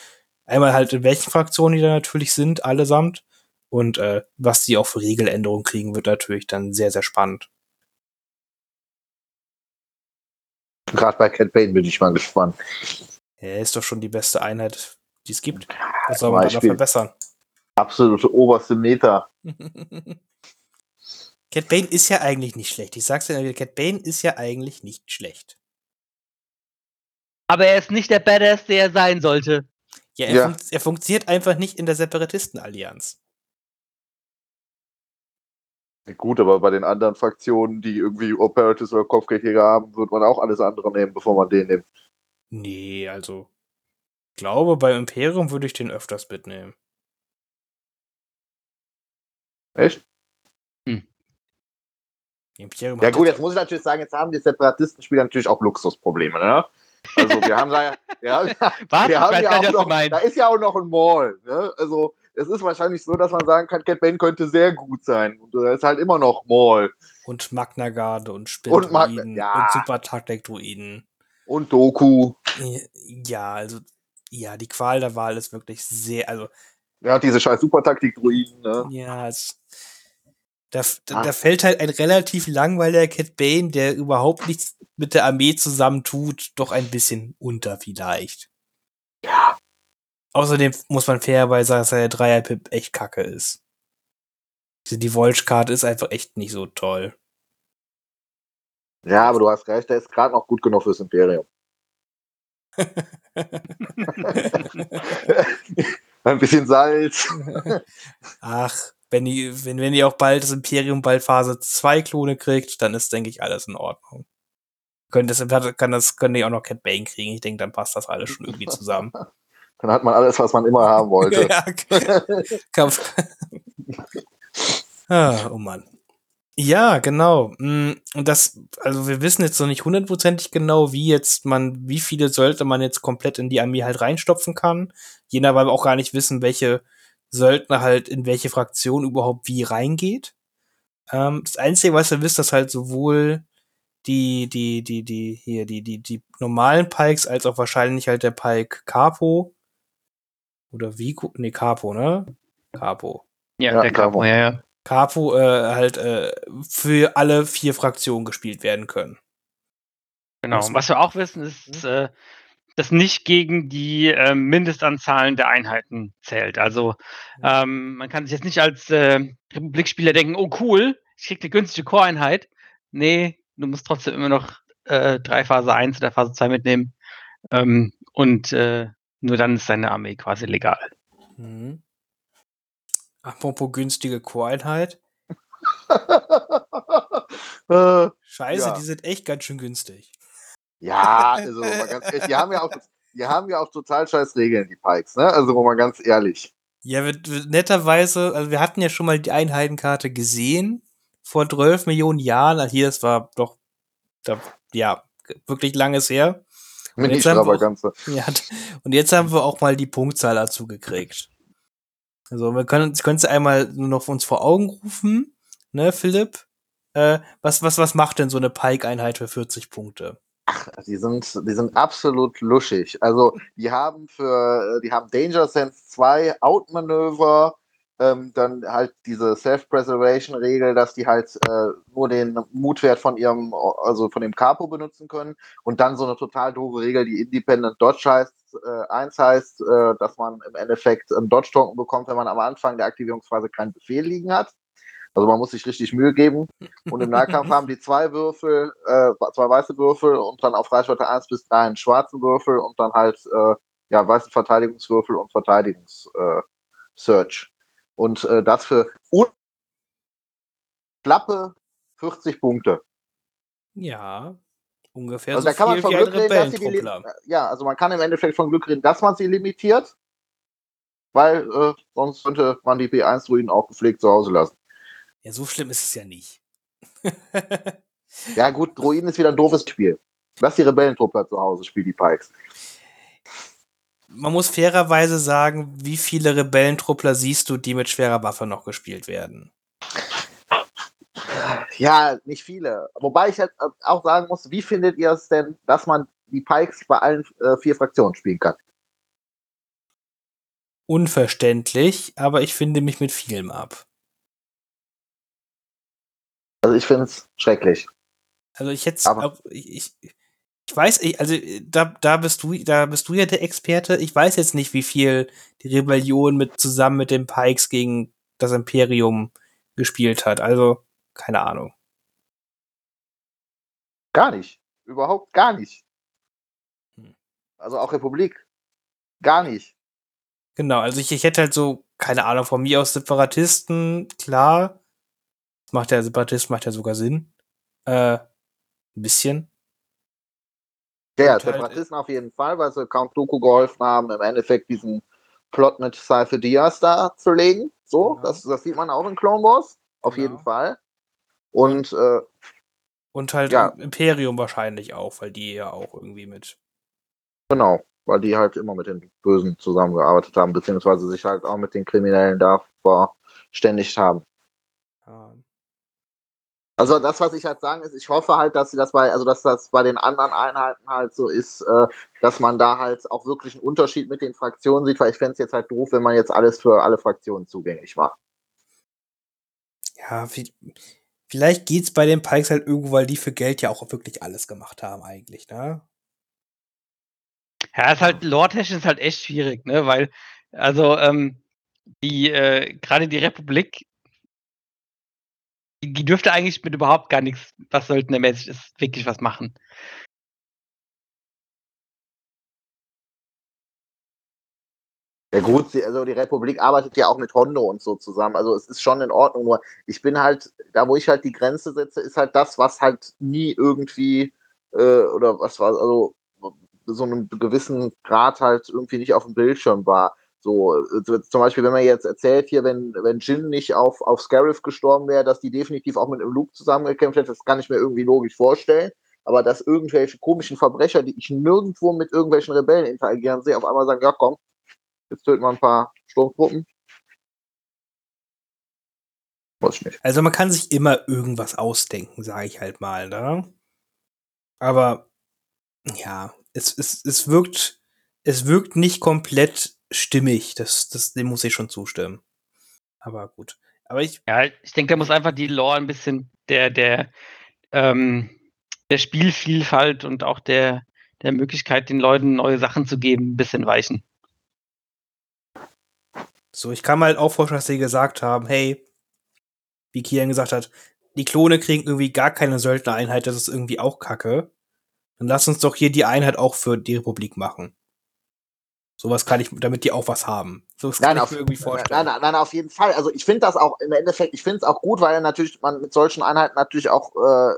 [SPEAKER 1] einmal halt in welchen Fraktionen die da natürlich sind, allesamt. Und äh, was die auch für Regeländerungen kriegen, wird natürlich dann sehr, sehr spannend.
[SPEAKER 2] Gerade bei Cat Bane bin ich mal gespannt.
[SPEAKER 1] Er ist doch schon die beste Einheit, die es gibt. Was soll man da verbessern?
[SPEAKER 2] Absolute oberste Meter.
[SPEAKER 1] Cat Bane ist ja eigentlich nicht schlecht. Ich sag's dir wieder, Cat Bane ist ja eigentlich nicht schlecht.
[SPEAKER 3] Aber er ist nicht der Badass, der er sein sollte.
[SPEAKER 1] Ja, er,
[SPEAKER 2] Ja.
[SPEAKER 1] Fun er funktioniert einfach nicht in der Separatistenallianz.
[SPEAKER 2] Ja, Gut, aber bei den anderen Fraktionen, die irgendwie Operatives oder Kopfgeldjäger haben, wird man auch alles andere nehmen, bevor man den nimmt.
[SPEAKER 1] Nee, also. Ich glaube, beim Imperium würde ich den öfters mitnehmen.
[SPEAKER 2] Echt? Ja gut, jetzt muss ich natürlich sagen, jetzt haben die Separatistenspieler natürlich auch Luxusprobleme, ne? Also wir haben da ja,
[SPEAKER 3] Was?
[SPEAKER 2] wir haben ja
[SPEAKER 3] nicht,
[SPEAKER 2] auch
[SPEAKER 3] du
[SPEAKER 2] noch, da ist ja auch noch ein Mall, ne? Also es ist wahrscheinlich so, dass man sagen kann, Cat Bane könnte sehr gut sein. Und da ist halt immer noch Mall
[SPEAKER 1] und Magna Garde und
[SPEAKER 2] Und
[SPEAKER 1] Spindruiden und,
[SPEAKER 2] ja.
[SPEAKER 1] Super Taktik-Druiden.
[SPEAKER 2] und Doku.
[SPEAKER 1] Ja, also, ja, die Qual der Wahl ist wirklich sehr, also,
[SPEAKER 2] Ja, diese scheiß Supertaktik-Druiden, ne?
[SPEAKER 1] ja, es, da, da,
[SPEAKER 2] Ah.
[SPEAKER 1] da fällt halt ein relativ langweiliger Cat Bane, der überhaupt nichts mit der Armee zusammentut, doch ein bisschen unter vielleicht.
[SPEAKER 2] Ja.
[SPEAKER 1] Außerdem muss man fairerweise sagen, dass der Dreier-Pip echt kacke ist. Die- Volch-Karte ist einfach echt nicht so toll.
[SPEAKER 2] Ja, aber du hast recht, der ist gerade noch gut genug fürs Imperium. Ein bisschen Salz.
[SPEAKER 1] Ach, wenn die, wenn, wenn die auch bald das Imperium bald Phase 2 Klone kriegt, dann ist, denke ich, alles in Ordnung. Können das, kann das, können die auch noch Cat Bane kriegen. Ich denke, dann passt das alles schon irgendwie zusammen.
[SPEAKER 2] Dann hat man alles, was man immer haben wollte.
[SPEAKER 1] ja, kann, ah, oh Mann. Ja, genau. Mm, Und das, also wir wissen jetzt noch nicht hundertprozentig genau, wie jetzt man, wie viele Söldner man jetzt komplett in die Armee halt reinstopfen kann. Jener, weil wir auch gar nicht wissen, welche Söldner halt in welche Fraktion überhaupt wie reingeht. Ähm, das Einzige, was wir wissen, dass halt sowohl die, die, die, die, hier, die, die, die normalen Pikes als auch wahrscheinlich halt der Pike Capo oder Vico, nee, Capo, ne? Capo.
[SPEAKER 3] Ja,
[SPEAKER 2] Ja,
[SPEAKER 3] der Capo, ja, ja.
[SPEAKER 1] Capo äh, halt äh, für alle vier Fraktionen gespielt werden können.
[SPEAKER 3] Genau.
[SPEAKER 1] Man-
[SPEAKER 3] Was wir auch wissen, ist, äh, dass nicht gegen die äh, Mindestanzahlen der Einheiten zählt. Also ähm, man kann sich jetzt nicht als äh, Republikspieler denken, oh cool, ich krieg eine günstige Core-Einheit. Nee, du musst trotzdem immer noch äh, drei Phase 1 oder Phase 2 mitnehmen. Ähm, und äh, nur dann ist deine Armee quasi legal.
[SPEAKER 1] Mhm. Apropos günstige Core-Einheit.
[SPEAKER 2] Äh,
[SPEAKER 1] Scheiße,
[SPEAKER 2] Ja.
[SPEAKER 1] die sind echt ganz schön günstig.
[SPEAKER 2] Ja, also ganz ehrlich, die haben ja auch, die haben ja auch total scheiß Regeln, die Pikes, ne? Also mal ganz ehrlich.
[SPEAKER 1] Ja, wir, netterweise, also wir hatten ja schon mal die Einheitenkarte gesehen vor 12 Millionen Jahren. Also hier, das war doch, da, ja, wirklich langes her.
[SPEAKER 2] Mini
[SPEAKER 1] jetzt haben wir auch-. Ja, und jetzt haben wir auch mal die Punktzahl dazu gekriegt. Also wir können können einmal nur noch uns vor Augen rufen, ne, Philipp? Äh, was, was, was macht denn so eine Pike-Einheit für 40 Punkte?
[SPEAKER 2] Die sind, die sind absolut luschig. Also, die haben für, die haben Danger Sense 2 Outmanöver, ähm, dann halt diese Self-Preservation-Regel, dass die halt äh, nur den Mutwert von ihrem, also von dem Capo benutzen können und dann so eine total doofe Regel, die Independent Dodge heißt, äh, eins heißt, äh, dass man im Endeffekt einen Dodge-Token bekommt, wenn man am Anfang der Aktivierungsphase keinen Befehl liegen hat. Also man muss sich richtig Mühe geben. Und im Nahkampf haben die zwei Würfel, äh, zwei weiße Würfel und dann auf Reichweite 1 bis 3 einen schwarzen Würfel und dann halt äh, ja, weiße Verteidigungswürfel und Verteidigungs-Search. Äh, und äh, das für klappe 40 Punkte.
[SPEAKER 1] Ja, ungefähr
[SPEAKER 2] Also
[SPEAKER 1] so
[SPEAKER 2] da kann man von Glück reden, dass sie die,
[SPEAKER 1] Rebellentruppler.
[SPEAKER 2] ja, also man kann im Endeffekt von Glück reden, dass man sie limitiert, weil äh, sonst könnte man die P1-Druiden auch gepflegt zu Hause lassen.
[SPEAKER 1] Ja, so schlimm ist es ja nicht.
[SPEAKER 2] Ja gut, Druiden ist wieder ein doofes Spiel. Lass die Rebellentruppler zu Hause, spiel die Pikes.
[SPEAKER 1] Man muss fairerweise sagen, wie viele Rebellentruppler siehst du, die mit schwerer Waffe noch gespielt werden?
[SPEAKER 2] Ja, nicht viele. Wobei ich halt auch sagen muss, wie findet ihr es denn, dass man die Pikes bei allen äh, vier Fraktionen spielen kann?
[SPEAKER 1] Unverständlich, aber ich finde mich mit vielem ab.
[SPEAKER 2] Also ich finde es schrecklich.
[SPEAKER 1] Also ich hätte auch, ich, ich, ich weiß, ich, also da, da bist du, da bist du ja der Experte. Ich weiß jetzt nicht, wie viel die Rebellion mit zusammen mit den Pikes gegen das Imperium gespielt hat. Also keine Ahnung.
[SPEAKER 2] Gar nicht. Überhaupt gar nicht. Also auch Republik. Gar nicht.
[SPEAKER 1] Genau, also ich, ich hätte halt so, keine Ahnung, von mir aus Separatisten, klar. Macht der Separatist, macht ja sogar Sinn. Äh, ein bisschen.
[SPEAKER 2] Ja,
[SPEAKER 1] Und halt-
[SPEAKER 2] Separatisten auf jeden Fall, weil sie Count Dooku geholfen haben, im Endeffekt diesen Plot mit Cypher Diaz da zu legen. So,
[SPEAKER 1] Genau.
[SPEAKER 2] das, das sieht man auch in Clone Wars. Auf
[SPEAKER 1] Genau.
[SPEAKER 2] jeden Fall. Und äh,
[SPEAKER 1] Und halt
[SPEAKER 2] Ja.
[SPEAKER 1] Imperium wahrscheinlich auch, weil die ja auch irgendwie mit.
[SPEAKER 2] genau, weil die halt immer mit den Bösen zusammengearbeitet haben, beziehungsweise sich halt auch mit den Kriminellen da verständigt haben.
[SPEAKER 1] ähm,
[SPEAKER 2] Also das, was ich halt sagen ist, ich hoffe halt, dass sie das bei, also dass das bei den anderen Einheiten halt so ist, äh, dass man da halt auch wirklich einen Unterschied mit den Fraktionen sieht, weil ich fände es jetzt halt doof, wenn man jetzt alles für alle Fraktionen zugänglich macht.
[SPEAKER 1] ja, vi- vielleicht geht's bei den Pikes halt irgendwo, weil die für Geld ja auch wirklich alles gemacht haben, eigentlich, ne?
[SPEAKER 3] Ja, ist halt, lore-technisch ist halt echt schwierig, ne? Weil, also, ähm, die, äh, gerade die Republik, die, dürfte eigentlich mit überhaupt gar nichts, was söldnermäßig ist, wirklich was machen.
[SPEAKER 2] Ja gut, also die Republik arbeitet ja auch mit Hondo und so zusammen. Also es ist schon in Ordnung. Nur ich bin halt, da wo ich halt die Grenze setze, ist halt das, was halt nie irgendwie äh, oder was war, also so einem gewissen Grad halt irgendwie nicht auf dem Bildschirm war. So, äh, zum Beispiel, wenn man jetzt erzählt hier, wenn, wenn Jin nicht auf, auf Scarif gestorben wäre, dass die definitiv auch mit einem Luke zusammengekämpft hätte, das kann ich mir irgendwie logisch vorstellen. Aber dass irgendwelche komischen Verbrecher, die ich nirgendwo mit irgendwelchen Rebellen interagieren sehe, auf einmal sagen, ja komm, Jetzt töten wir ein paar Sturmtruppen.
[SPEAKER 1] Also man kann sich immer irgendwas ausdenken, sage ich halt mal, ne? Aber ja, es, es, es wirkt, es wirkt nicht komplett stimmig. Das, das, dem muss ich schon zustimmen. Aber gut. Aber ich,
[SPEAKER 3] Ja, ich denke, da muss einfach die Lore ein bisschen der, der, ähm, der Spielvielfalt und auch der, der Möglichkeit, den Leuten neue Sachen zu geben, ein bisschen weichen.
[SPEAKER 1] so, ich kann mir halt auch vorstellen, dass sie gesagt haben, hey, wie Kian gesagt hat, die Klone kriegen irgendwie gar keine Söldnereinheit, das ist irgendwie auch Kacke. Dann lass uns doch hier die Einheit auch für die Republik machen. Sowas kann ich, damit die auch was haben. So kann ich
[SPEAKER 2] auf,
[SPEAKER 1] mir irgendwie
[SPEAKER 2] nein,
[SPEAKER 1] vorstellen.
[SPEAKER 2] nein, nein, auf jeden Fall. Also ich finde das auch im Endeffekt, ich finde es auch gut, weil natürlich man mit solchen Einheiten natürlich auch äh,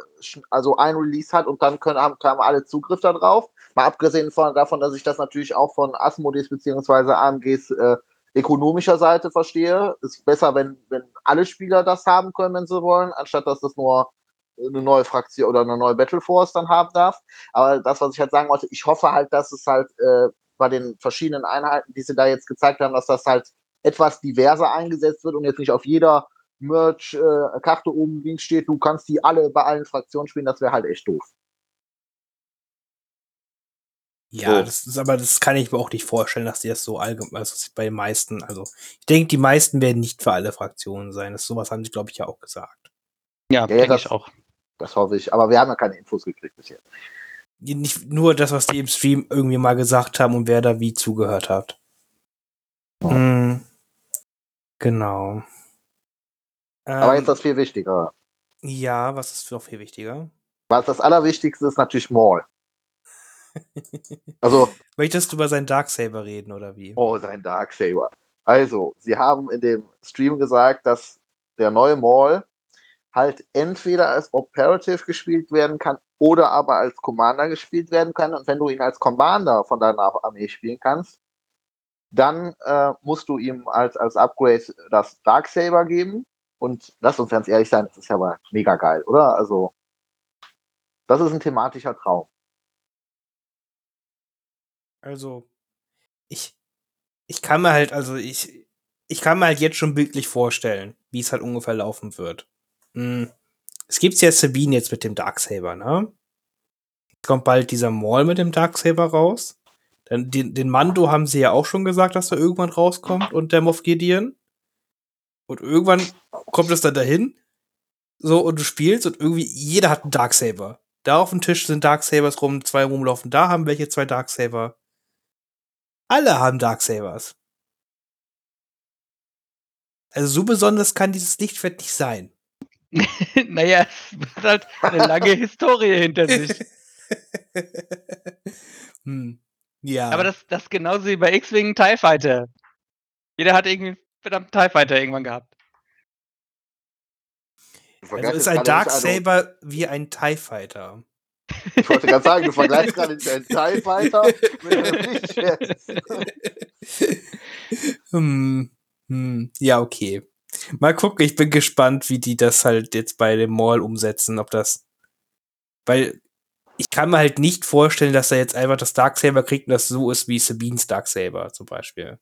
[SPEAKER 2] also ein Release hat und dann können haben, haben alle Zugriff darauf. Mal abgesehen von, davon, dass ich das natürlich auch von Asmodees beziehungsweise AMGs äh, ökonomischer Seite verstehe. Ist besser, wenn, wenn alle Spieler das haben können, wenn sie wollen, anstatt dass das nur eine neue Fraktion oder eine neue Battle Force dann haben darf. Aber das, was ich halt sagen wollte, ich hoffe halt, dass es halt äh, bei den verschiedenen Einheiten, die sie da jetzt gezeigt haben, dass das halt etwas diverser eingesetzt wird und jetzt nicht auf jeder Merch-Karte oben links steht, du kannst die alle bei allen Fraktionen spielen, das wäre halt echt doof.
[SPEAKER 1] Ja,
[SPEAKER 2] So.
[SPEAKER 1] das ist aber, das kann ich mir auch nicht vorstellen, dass die das so allgemein, also bei den meisten, also ich denke, die meisten werden nicht für alle Fraktionen sein. Das sowas haben sie, glaube ich, ja auch gesagt.
[SPEAKER 3] Ja,
[SPEAKER 2] Ja,
[SPEAKER 3] denke
[SPEAKER 2] das-
[SPEAKER 3] ich auch.
[SPEAKER 2] Das hoffe ich. Aber wir haben ja keine Infos gekriegt bis jetzt.
[SPEAKER 1] Nicht nur das, was die im Stream irgendwie mal gesagt haben und wer da wie zugehört hat.
[SPEAKER 2] Ja.
[SPEAKER 1] Hm, genau.
[SPEAKER 2] Aber
[SPEAKER 1] Ähm,
[SPEAKER 2] jetzt das viel wichtiger.
[SPEAKER 1] ja, was ist noch viel wichtiger?
[SPEAKER 2] Was das Allerwichtigste ist natürlich Maul. Also,
[SPEAKER 1] Möchtest du über seinen Darksaber reden oder wie?
[SPEAKER 2] oh, sein Darksaber. Also, sie haben in dem Stream gesagt, dass der neue Maul halt entweder als Operative gespielt werden kann oder aber als Commander gespielt werden kann. Und wenn du ihn als Commander von deiner Armee spielen kannst, dann äh, musst du ihm als, als Upgrade das Darksaber geben. Und lass uns ganz ehrlich sein, das ist ja aber mega geil, oder? Also, das ist ein thematischer Traum.
[SPEAKER 1] Also, ich, ich kann mir halt, also ich, ich kann mir halt jetzt schon bildlich vorstellen, wie es halt ungefähr laufen wird. Hm. Es gibt ja Sabine jetzt mit dem Darksaber, ne? Kommt bald dieser Maul mit dem Darksaber raus. Dann den, den Mando haben sie ja auch schon gesagt, dass er irgendwann rauskommt und der Moff Gideon. Und irgendwann kommt es dann dahin. So, und du spielst und irgendwie jeder hat einen Darksaber. Da auf dem Tisch sind Darksabers rum, zwei rumlaufen. Da haben welche zwei Darksaber. Alle haben Darksabers. Also so besonders kann dieses Lichtschwert nicht sein.
[SPEAKER 3] naja, es hat halt eine lange Historie hinter sich.
[SPEAKER 1] hm. Ja.
[SPEAKER 3] Aber das, das ist genauso wie bei X-Wing TIE Fighter. Jeder hat irgendwie einen verdammten TIE Fighter irgendwann gehabt.
[SPEAKER 1] Also ist ein
[SPEAKER 2] nicht einen-
[SPEAKER 1] Darksaber wie ein TIE Fighter.
[SPEAKER 2] Ich wollte gerade sagen, du vergleichst gerade nicht einen TIE Fighter mit einem Lichtschwert.
[SPEAKER 1] hm, hm, ja, okay. Mal gucken, ich bin gespannt, wie die das halt jetzt bei dem Mall umsetzen, ob das. Weil ich kann mir halt nicht vorstellen, dass er jetzt einfach das Darksaber kriegt und das so ist wie Sabines Darksaber zum Beispiel.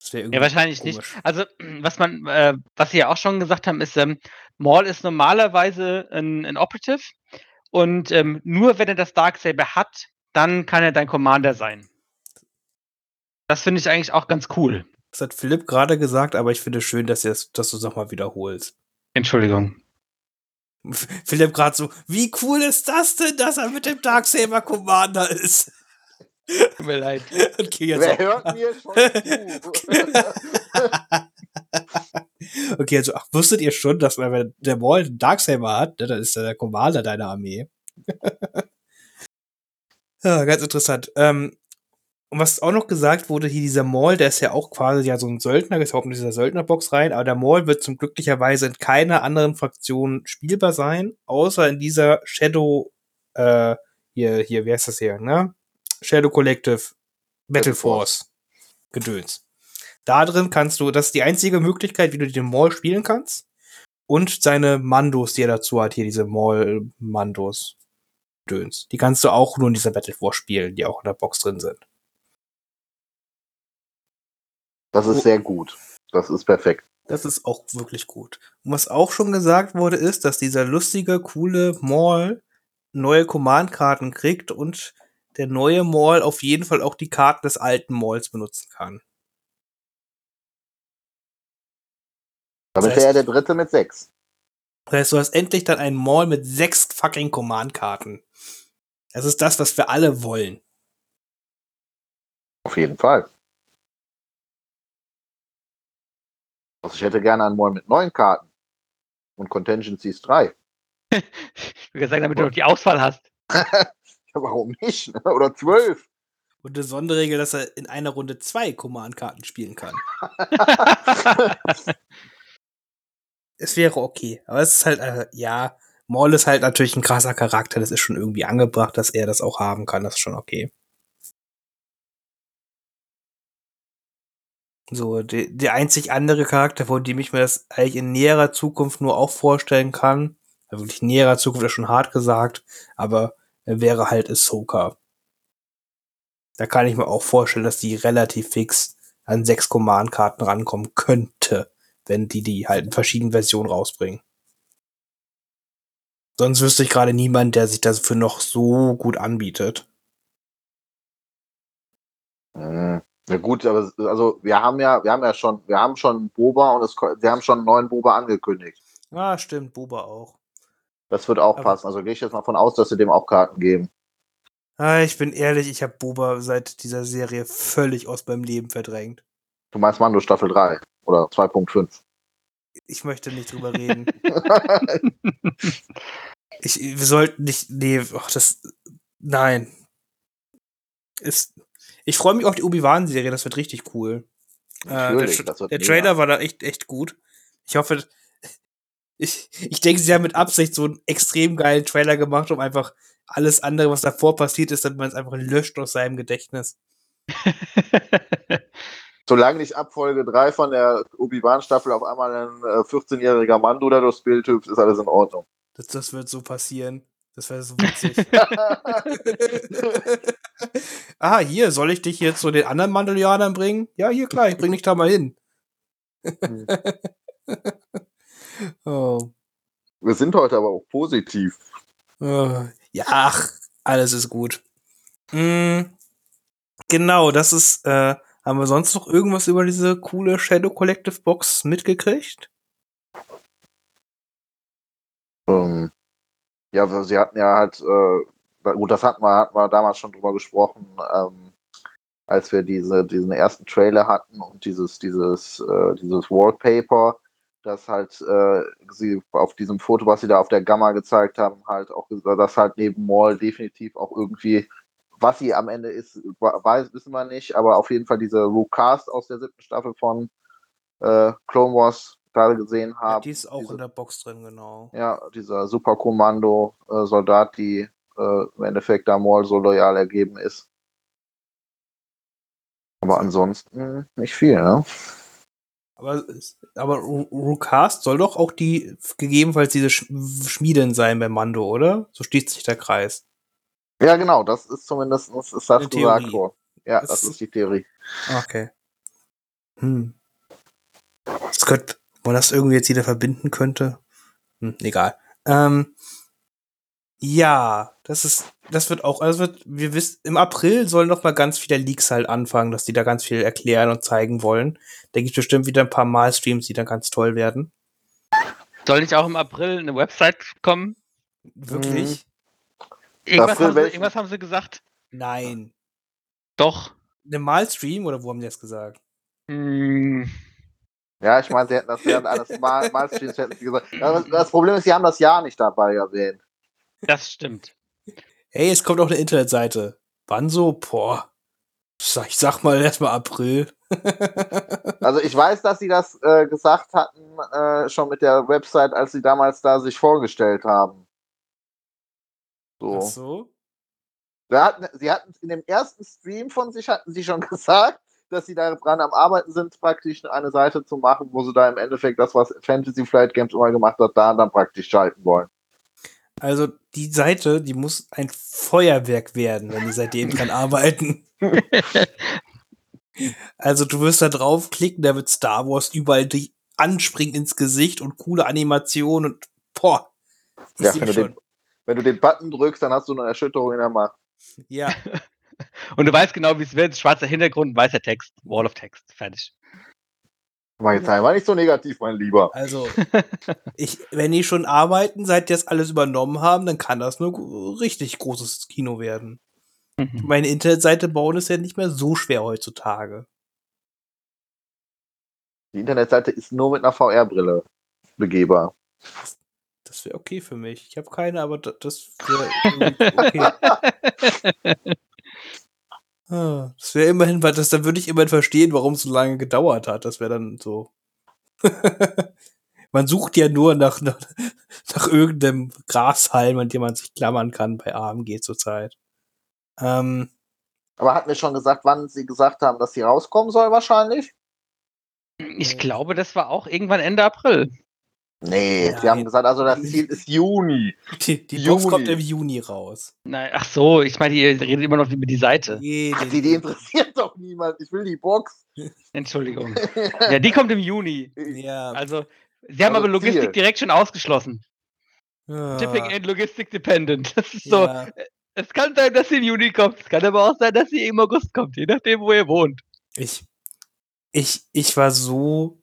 [SPEAKER 1] Das wäre irgendwie
[SPEAKER 3] Ja, wahrscheinlich nicht.
[SPEAKER 1] komisch.
[SPEAKER 3] Also, was man, äh, was Sie ja auch schon gesagt haben, ist, ähm, Maul ist normalerweise ein, ein Operative und ähm, nur wenn er das Darksaber hat, dann kann er dein Commander sein. Das finde ich eigentlich auch ganz cool.
[SPEAKER 1] Das hat Philipp gerade gesagt, aber ich finde es schön, dass, dass du es nochmal wiederholst.
[SPEAKER 3] Entschuldigung.
[SPEAKER 1] Philipp gerade so, wie cool ist das denn, dass er mit dem Darksaber Commander ist?
[SPEAKER 3] Tut mir leid.
[SPEAKER 1] Okay, jetzt
[SPEAKER 2] Wer
[SPEAKER 1] auch.
[SPEAKER 2] hört mir schon zu?
[SPEAKER 1] Okay, also, ach, wusstet ihr schon, dass man, wenn der Maul einen Darksaber hat, ne, dann ist er der Commander deiner Armee. ja, ganz interessant. Ähm, und was auch noch gesagt wurde, hier dieser Maul, der ist ja auch quasi ja so ein Söldner, ist auch in dieser Söldnerbox rein, aber der Maul wird zum glücklicherweise in keiner anderen Fraktion spielbar sein, außer in dieser Shadow, äh, hier, hier, wie heißt das hier, ne? Shadow Collective Battle Force Gedöns. Da drin kannst du, das ist die einzige Möglichkeit, wie du den Maul spielen kannst. Und seine Mandos, die er dazu hat, hier diese Maul-Mandos. Döns. Die kannst du auch nur in dieser Battle Force spielen, die auch in der Box drin sind.
[SPEAKER 2] Das ist sehr gut. Das ist perfekt.
[SPEAKER 1] Das ist auch wirklich gut. Und was auch schon gesagt wurde, ist, dass dieser lustige, coole Maul neue Command-Karten kriegt und der neue Maul auf jeden Fall auch die Karten des alten Mauls benutzen kann.
[SPEAKER 2] Damit wäre er der dritte mit sechs.
[SPEAKER 1] Das heißt, du hast endlich dann einen Maul mit sechs fucking Command-Karten. Das ist das, was wir alle wollen.
[SPEAKER 2] Auf jeden Fall. Also ich hätte gerne einen Maul mit neun Karten. Und Contingencies drei.
[SPEAKER 3] Ich würde sagen, damit du noch die Auswahl hast.
[SPEAKER 2] Ja, warum nicht? ne? Oder zwölf.
[SPEAKER 1] Und eine Sonderregel, dass er in einer Runde zwei Command-Karten spielen kann. Es wäre okay. Aber es ist halt, äh, ja, Maul ist halt natürlich ein krasser Charakter. Das ist schon irgendwie angebracht, dass er das auch haben kann. Das ist schon okay. So, die, der einzig andere Charakter, von dem ich mir das eigentlich in näherer Zukunft nur auch vorstellen kann, also wirklich näherer Zukunft ist schon hart gesagt, aber er wäre halt Ahsoka. Da kann ich mir auch vorstellen, dass die relativ fix an sechs Command-Karten rankommen könnte, wenn die die halt in verschiedenen Versionen rausbringen. Sonst wüsste ich gerade niemand, der sich dafür noch so gut anbietet.
[SPEAKER 2] Hm. Ja gut, aber also wir haben ja, wir haben ja schon, wir haben schon Boba und es, wir haben schon einen neuen Boba angekündigt.
[SPEAKER 1] Ah, stimmt, Boba auch.
[SPEAKER 2] Das wird auch
[SPEAKER 1] Aber-
[SPEAKER 2] passen. Also gehe ich jetzt mal von aus, dass sie dem auch Karten geben.
[SPEAKER 1] Ah, ich bin ehrlich, ich habe Boba seit dieser Serie völlig aus meinem Leben verdrängt.
[SPEAKER 2] Du meinst Mando Staffel 3 oder 2.5.
[SPEAKER 1] Ich möchte nicht drüber reden. Ich, wir sollten nicht, nee, ach, das, nein. Ist, ich freue mich auf die Obi-Wan-Serie, das wird richtig cool. Äh, der, der. Trailer war da echt, echt gut. Ich hoffe, ich, ich denke, sie haben mit Absicht so einen extrem geilen Trailer gemacht, um einfach alles andere, was davor passiert ist, damit man es einfach löscht aus seinem Gedächtnis.
[SPEAKER 2] Solange nicht ab Folge 3 von der Obi-Wan-Staffel auf einmal ein äh, 14-jähriger Mando da durchs Bild hüpft, ist alles in Ordnung.
[SPEAKER 1] Das, das wird so passieren. Das wäre so witzig. ah, hier, soll ich dich jetzt zu den anderen Mandalorianern bringen? Ja, hier, klar, ich bring dich da mal hin. oh.
[SPEAKER 2] Wir sind heute aber auch positiv.
[SPEAKER 1] Äh, ja, ach, alles ist gut. Mm, genau, das ist, äh, haben wir sonst noch irgendwas über diese coole Shadow Collective Box mitgekriegt?
[SPEAKER 2] Ähm, ja, sie hatten ja halt, äh, gut, das hatten wir, hatten wir damals schon drüber gesprochen, ähm, als wir diese, diesen ersten Trailer hatten und dieses, dieses, äh, dieses Wallpaper, das halt äh, sie auf diesem Foto, was sie da auf der Gamma gezeigt haben, halt auch, dass halt neben Maul definitiv auch irgendwie was sie am Ende ist, weiß, wissen wir nicht, aber auf jeden Fall diese Cast aus der siebten Staffel von äh, Clone Wars gerade gesehen haben. Ja,
[SPEAKER 1] die ist auch diese, in der Box drin, genau.
[SPEAKER 2] Ja, dieser Superkommando-Soldat, die äh, im Endeffekt da Maul so loyal ergeben ist. Aber ansonsten nicht viel, ne?
[SPEAKER 1] Aber, aber Rukast soll doch auch die, gegebenenfalls diese Schmieden sein bei Mando, oder? So schließt sich der Kreis.
[SPEAKER 2] Ja, genau, das ist zumindest ist das Eine gesagt worden. Ja, das, das, ist die Theorie.
[SPEAKER 1] Okay. Hm. Das könnte, man das irgendwie jetzt wieder verbinden könnte. Hm, egal. Ähm, ja, das ist, das wird auch, also wird, wir wissen, im April sollen noch mal ganz viele Leaks halt anfangen, dass die da ganz viel erklären und zeigen wollen. Da gibt es bestimmt wieder ein paar Malstreams, die dann ganz toll werden.
[SPEAKER 3] Soll nicht auch im April eine Website kommen?
[SPEAKER 1] Wirklich?
[SPEAKER 3] Mhm. Irgendwas, haben sie, irgendwas haben sie gesagt?
[SPEAKER 1] Nein.
[SPEAKER 3] Doch.
[SPEAKER 1] Eine Malstream oder wo haben die das gesagt?
[SPEAKER 3] Hm.
[SPEAKER 2] Ja, ich meine, sie hätten das während eines Mal Malstreams gesagt. Das Problem ist, sie haben das Jahr nicht dabei erwähnt.
[SPEAKER 3] Das stimmt.
[SPEAKER 1] Hey, es kommt auch eine Internetseite. Wann so? Boah. Ich sag mal erstmal April.
[SPEAKER 2] also ich weiß, dass sie das äh, gesagt hatten, äh, schon mit der Website, als sie damals da sich vorgestellt haben.
[SPEAKER 1] So. Ach so?
[SPEAKER 2] Hatten, sie hatten in dem ersten Stream von sich hatten sie schon gesagt, dass sie da dran am Arbeiten sind, praktisch eine Seite zu machen, wo sie da im Endeffekt das, was Fantasy Flight Games immer gemacht hat, da dann praktisch schalten wollen.
[SPEAKER 1] Also die Seite, die muss ein Feuerwerk werden, wenn die seitdem dran arbeiten. also du wirst da draufklicken, da wird Star Wars überall dich anspringen ins Gesicht und coole Animationen und boah.
[SPEAKER 2] Ja, wenn du, den, wenn du den Button drückst, dann hast du eine Erschütterung in der Macht.
[SPEAKER 1] Ja.
[SPEAKER 3] und du weißt genau, wie es wird. Schwarzer Hintergrund, weißer Text, Wall of Text. Fertig.
[SPEAKER 2] War jetzt einmal nicht so negativ, mein Lieber.
[SPEAKER 1] Also, ich, wenn die schon arbeiten, seit die das alles übernommen haben, dann kann das nur richtig großes Kino werden. Mhm. Meine Internetseite bauen ist ja nicht mehr so schwer heutzutage.
[SPEAKER 2] Die Internetseite ist nur mit einer VR-Brille begehbar.
[SPEAKER 1] Das wäre okay für mich. Ich habe keine, aber das wäre okay. Ah, das wäre immerhin, weil das, dann würde ich immerhin verstehen, warum es so lange gedauert hat. Das wäre dann so. man sucht ja nur nach, nach, nach irgendeinem Grashalm, an dem man sich klammern kann bei AMG zurzeit. Ähm,
[SPEAKER 2] Aber hat mir schon gesagt, wann sie gesagt haben, dass sie rauskommen soll, wahrscheinlich?
[SPEAKER 3] Ich glaube, das war auch irgendwann Ende April.
[SPEAKER 2] Nee, Nein. die haben gesagt, also das Ziel ist Juni.
[SPEAKER 1] Die, die Juni. Box kommt im Juni raus.
[SPEAKER 3] Nein, ach so, ich meine, ihr redet immer noch über die Seite.
[SPEAKER 2] Nee, ach, die, die interessiert doch niemand. Ich will die Box.
[SPEAKER 3] Entschuldigung. ja, die kommt im Juni.
[SPEAKER 1] Ja.
[SPEAKER 3] Also, sie haben also aber Logistik Ziel. direkt schon ausgeschlossen. Ja. Shipping and Logistic Dependent. Das ist so. Ja. Es kann sein, dass sie im Juni kommt. Es kann aber auch sein, dass sie im August kommt, je nachdem, wo ihr wohnt.
[SPEAKER 1] Ich, ich, ich war so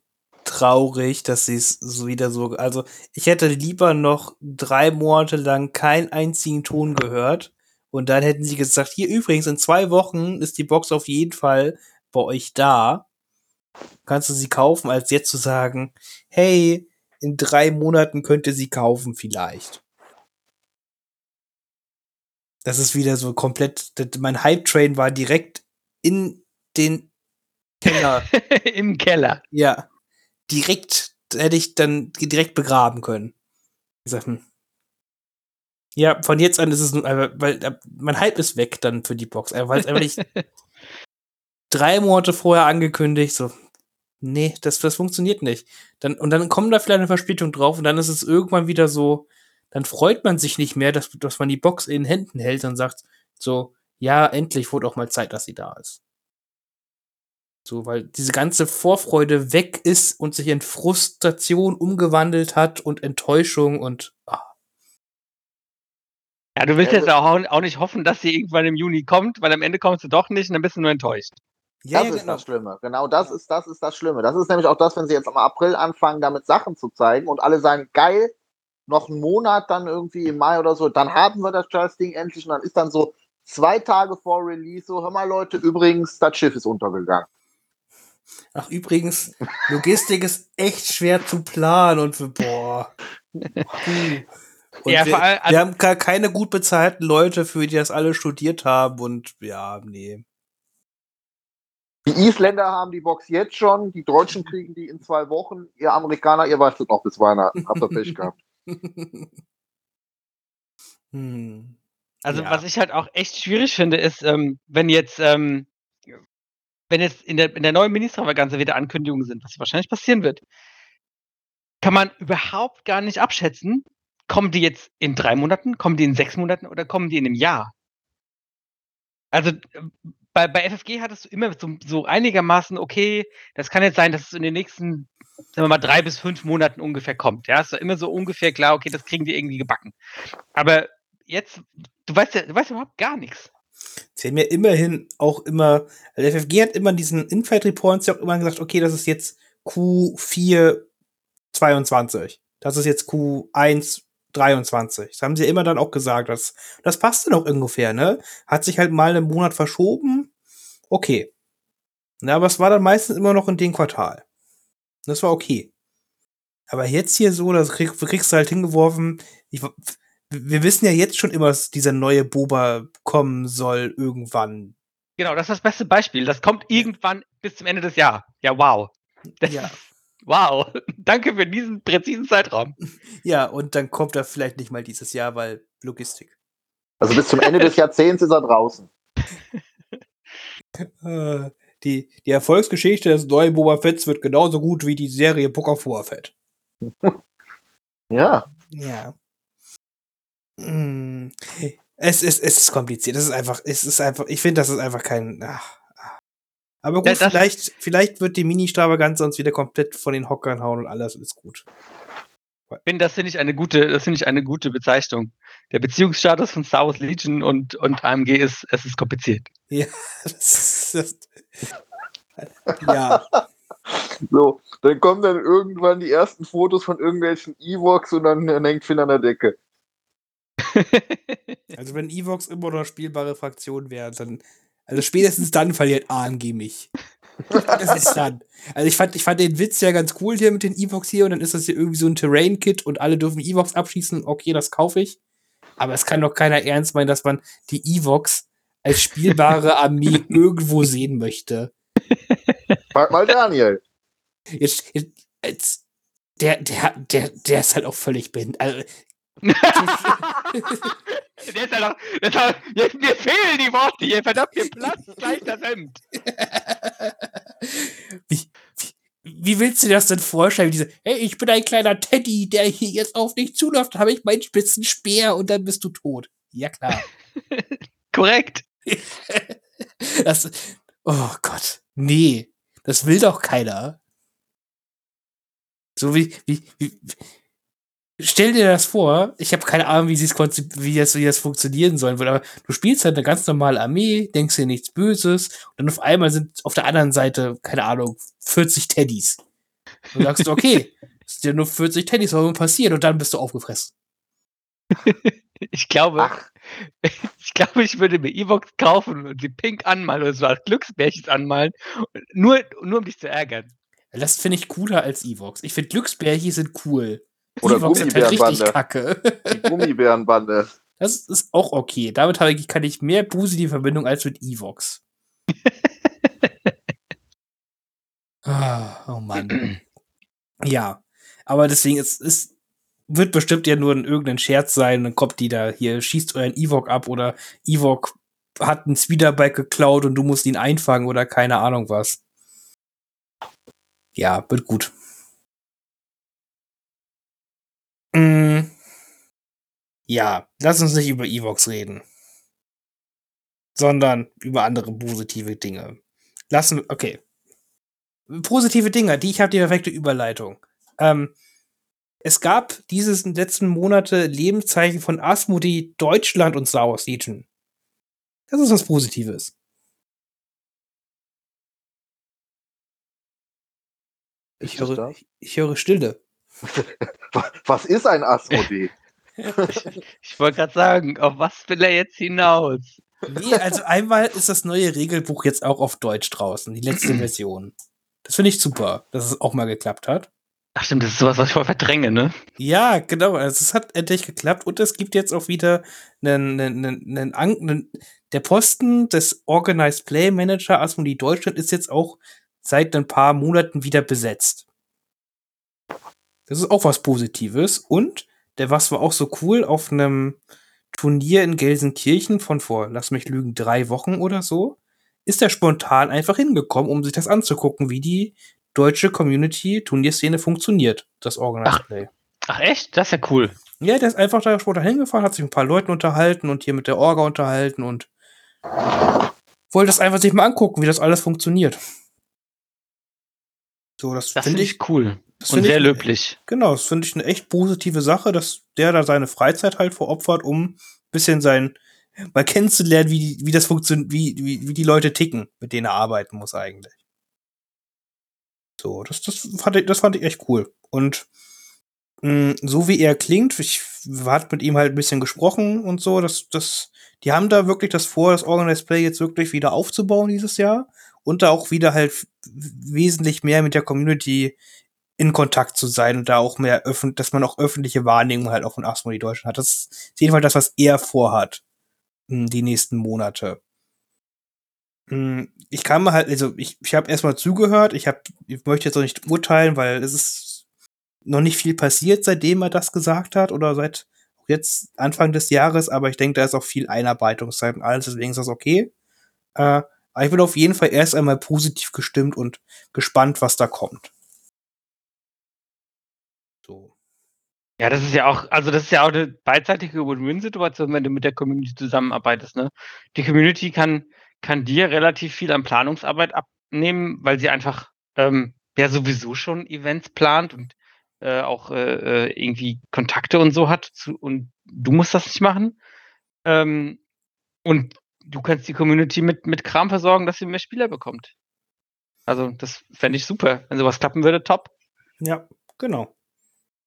[SPEAKER 1] traurig, dass sie es so wieder so, also ich hätte lieber noch drei Monate lang keinen einzigen Ton gehört und dann hätten sie gesagt, hier übrigens in zwei Wochen ist die Box auf jeden Fall bei euch da. Kannst du sie kaufen, als jetzt zu sagen, hey, in drei Monaten könnt ihr sie kaufen vielleicht. Das ist wieder so komplett, mein Hype-Train war direkt in den Keller.
[SPEAKER 3] Im Keller.
[SPEAKER 1] Ja direkt, hätte ich dann direkt begraben können. Gesagt, hm. Ja, von jetzt an ist es nur, weil äh, mein Hype ist weg dann für die Box, weil es einfach nicht drei Monate vorher angekündigt, so, nee, das, das funktioniert nicht. Dann, und dann kommt da vielleicht eine Verspätung drauf und dann ist es irgendwann wieder so, dann freut man sich nicht mehr, dass, dass man die Box in den Händen hält und sagt, so, ja, endlich wurde auch mal Zeit, dass sie da ist. So, weil diese ganze Vorfreude weg ist und sich in Frustration umgewandelt hat und Enttäuschung und. Ah.
[SPEAKER 3] Ja, du willst ja, jetzt auch, auch nicht hoffen, dass sie irgendwann im Juni kommt, weil am Ende kommst du doch nicht und dann bist du nur enttäuscht.
[SPEAKER 2] Ja, das ja, ist genau. das Schlimme. Genau das ist, das ist das Schlimme. Das ist nämlich auch das, wenn sie jetzt im April anfangen, damit Sachen zu zeigen und alle sagen, geil, noch einen Monat dann irgendwie im Mai oder so, dann haben wir das Charles Ding endlich und dann ist dann so zwei Tage vor Release so, hör mal Leute, übrigens, das Schiff ist untergegangen.
[SPEAKER 1] Ach, übrigens, Logistik ist echt schwer zu planen und für, boah. Und
[SPEAKER 3] Ja,
[SPEAKER 1] wir,
[SPEAKER 3] vor allem-
[SPEAKER 1] wir haben gar keine gut bezahlten Leute, für die das alle studiert haben und ja, nee.
[SPEAKER 2] Die Isländer haben die Box jetzt schon, die Deutschen kriegen die in zwei Wochen, ihr Amerikaner, ihr wartet noch bis Weihnachten. Habt ihr Pech gehabt.
[SPEAKER 1] hm.
[SPEAKER 3] Also
[SPEAKER 1] Ja.
[SPEAKER 3] was ich halt auch echt schwierig finde, ist, ähm, wenn jetzt, ähm, wenn jetzt in der, in der neuen Ministervaganze wieder Ankündigungen sind, was wahrscheinlich passieren wird, kann man überhaupt gar nicht abschätzen, kommen die jetzt in drei Monaten, kommen die in sechs Monaten oder kommen die in einem Jahr? Also bei, bei FFG hattest du immer so, so einigermaßen, okay, das kann jetzt sein, dass es in den nächsten, sagen wir mal, drei bis fünf Monaten ungefähr kommt. Ja, ist doch immer so ungefähr klar, okay, das kriegen die irgendwie gebacken. Aber jetzt, du weißt ja, du weißt überhaupt gar nichts.
[SPEAKER 1] Sie haben ja immerhin auch immer, also FFG hat immer diesen Infight Reports ja auch immer gesagt, okay, das ist jetzt Q4 22. Das ist jetzt Q1 23. Das haben sie immer dann auch gesagt. Das, das passte noch ungefähr, ne? Hat sich halt mal einen Monat verschoben. Okay. Na, aber es war dann meistens immer noch in dem Quartal. Das war okay. Aber jetzt hier so, das krieg, kriegst du halt hingeworfen. Ich, wir wissen ja jetzt schon immer, dass dieser neue Boba kommen soll irgendwann.
[SPEAKER 3] Genau, das ist das beste Beispiel. Das kommt irgendwann bis zum Ende des Jahres. Ja, wow. Das
[SPEAKER 1] Ja.
[SPEAKER 3] ist, wow. Danke für diesen präzisen Zeitraum.
[SPEAKER 1] Ja, und dann kommt er vielleicht nicht mal dieses Jahr, weil Logistik.
[SPEAKER 2] Also bis zum Ende des Jahrzehnts ist er draußen.
[SPEAKER 1] Äh, die, die Erfolgsgeschichte des neuen Boba Fetts wird genauso gut wie die Serie Book of Boba Fett.
[SPEAKER 2] Ja.
[SPEAKER 1] Ja. Mm. Es ist, es ist kompliziert. Es ist einfach, es ist einfach, ich finde, das ist einfach kein. Ach, ach. Aber gut,
[SPEAKER 3] Ja,
[SPEAKER 1] vielleicht, vielleicht wird die Mini-Stravaganza uns wieder komplett von den Hockern hauen und alles ist gut.
[SPEAKER 3] Bin, das finde ich eine gute, das finde ich eine gute Bezeichnung. Der Beziehungsstatus von Star Wars Legion und, und AMG ist, es ist kompliziert.
[SPEAKER 1] Das, das, ja,
[SPEAKER 2] So, dann kommen dann irgendwann die ersten Fotos von irgendwelchen Evox und dann, dann hängt Finn an der Decke.
[SPEAKER 1] also wenn Evox immer noch spielbare Fraktion wären, dann, also spätestens dann verliert AMG mich. Das ist dann. Also ich fand, ich fand den Witz ja ganz cool hier mit den Evox hier und dann ist das hier irgendwie so ein Terrain-Kit und alle dürfen Evox abschießen. Okay, das kaufe ich. Aber es kann doch keiner ernst meinen, dass man die Evox als spielbare Armee irgendwo sehen möchte.
[SPEAKER 2] Frag mal Daniel.
[SPEAKER 1] Jetzt, jetzt, jetzt der, der, der, der ist halt auch völlig blind. Also,
[SPEAKER 3] der ist ja noch, der ist halt, mir, fehlen die Worte hier, verdammt, mir platzt gleich das Hemd.
[SPEAKER 1] wie, wie, willst du dir das denn vorstellen? Diese, hey, ich bin ein kleiner Teddy, der hier jetzt auf dich zuläuft, habe ich meinen spitzen Speer und dann bist du tot. Ja, klar.
[SPEAKER 3] Korrekt.
[SPEAKER 1] das, oh Gott. Nee, das will doch keiner. So wie, wie, wie, stell dir das vor, ich habe keine Ahnung, wie, wie, das, wie das funktionieren sollen wird, aber du spielst halt eine ganz normale Armee, denkst dir nichts Böses und dann auf einmal sind auf der anderen Seite, keine Ahnung, 40 Teddys. Und du sagst, okay, es sind ja nur 40 Teddys, was wird passiert? Und dann bist du aufgefressen.
[SPEAKER 3] Ich glaube,
[SPEAKER 2] Ach.
[SPEAKER 3] ich glaube, ich würde mir Evox kaufen und sie pink anmalen oder so als Glücksbärchens anmalen, nur, nur um dich zu ärgern.
[SPEAKER 1] Das finde ich cooler als Evox. Ich finde Glücksbärchen sind cool.
[SPEAKER 2] Oder
[SPEAKER 1] Evox halt
[SPEAKER 2] Gummibärenbande.
[SPEAKER 1] kacke.
[SPEAKER 2] Die Gummibärenbande.
[SPEAKER 1] Das ist auch okay. Damit habe ich, kann ich mehr positive Verbindung als mit Evox. ah, oh Mann. ja, aber deswegen, es, es wird bestimmt ja nur ein irgendein Scherz sein. Dann kommt die da hier, schießt euren Evok ab oder Evok hat einen Speederbike geklaut und du musst ihn einfangen oder keine Ahnung was. Ja, wird gut. Mm. Ja, lass uns nicht über Evox reden. Sondern über andere positive Dinge. Lassen, okay. Positive Dinge, die ich habe die perfekte Überleitung. Ähm, es gab dieses letzten Monate Lebenszeichen von Asmodee Deutschland und Star Wars Legion. Das ist was Positives. Ich höre, ich höre Stille.
[SPEAKER 2] Was ist ein Asmodee?
[SPEAKER 3] Ich wollte gerade sagen, auf was will er jetzt hinaus?
[SPEAKER 1] Nee, also einmal ist das neue Regelbuch jetzt auch auf Deutsch draußen, die letzte Version. Das finde ich super, dass es auch mal geklappt hat.
[SPEAKER 3] Ach stimmt, das ist sowas, was ich voll verdränge, ne?
[SPEAKER 1] Ja, genau. Also es hat endlich geklappt und es gibt jetzt auch wieder einen, einen, einen, einen der Posten des Organized Play Manager Asmodee Deutschland ist jetzt auch seit ein paar Monaten wieder besetzt. Das ist auch was Positives und der was war auch so cool auf einem Turnier in Gelsenkirchen von vor, lass mich lügen, drei Wochen oder so, ist er spontan einfach hingekommen, um sich das anzugucken, wie die deutsche Community-Turnierszene funktioniert, das Organized
[SPEAKER 3] Ach.
[SPEAKER 1] Play.
[SPEAKER 3] Ach echt? Das ist ja cool.
[SPEAKER 1] Ja, der ist einfach da spontan hingefahren, hat sich mit ein paar Leuten unterhalten und hier mit der Orga unterhalten und wollte das einfach sich mal angucken, wie das alles funktioniert. So, das,
[SPEAKER 3] Das
[SPEAKER 1] finde ich,
[SPEAKER 3] ich cool.
[SPEAKER 1] Das
[SPEAKER 3] Und sehr
[SPEAKER 1] ich,
[SPEAKER 3] löblich.
[SPEAKER 1] genau, das finde ich eine echt positive Sache, dass der da seine Freizeit halt veropfert, um ein bisschen sein, mal kennenzulernen, wie, wie das funktioniert, wie, wie, wie die Leute ticken, mit denen er arbeiten muss eigentlich. So, das, das, fand ich, das fand ich echt cool. Und mh, so wie er klingt, ich hat mit ihm halt ein bisschen gesprochen und so, das, das, die haben da wirklich das vor, das Organized Play jetzt wirklich wieder aufzubauen dieses Jahr und da auch wieder halt wesentlich mehr mit der Community in Kontakt zu sein und da auch mehr öffentlich, dass man auch öffentliche Wahrnehmung halt auch von Asmodee Deutschland hat. Das ist jedenfalls das, was er vorhat, mh, die nächsten Monate. Mh, Ich kann mal halt, also ich, ich habe erstmal zugehört, ich hab, ich möchte jetzt auch nicht urteilen, weil es ist noch nicht viel passiert, seitdem er das gesagt hat oder seit jetzt Anfang des Jahres, aber ich denke, da ist auch viel Einarbeitungszeit und alles, deswegen ist das okay. Äh, aber ich bin auf jeden Fall erst einmal positiv gestimmt und gespannt, was da kommt. So.
[SPEAKER 3] Ja, das ist ja auch, also das ist ja auch eine beidseitige Win-Win-Situation, wenn du mit der Community zusammenarbeitest. Ne? Die Community kann, kann dir relativ viel an Planungsarbeit abnehmen, weil sie einfach ähm, ja sowieso schon Events plant und äh, auch äh, äh, irgendwie Kontakte und so hat. Zu, und du musst das nicht machen. Ähm, und du kannst die Community mit, mit Kram versorgen, dass sie mehr Spieler bekommt. Also das fände ich super. Wenn sowas klappen würde, top.
[SPEAKER 1] Ja, genau.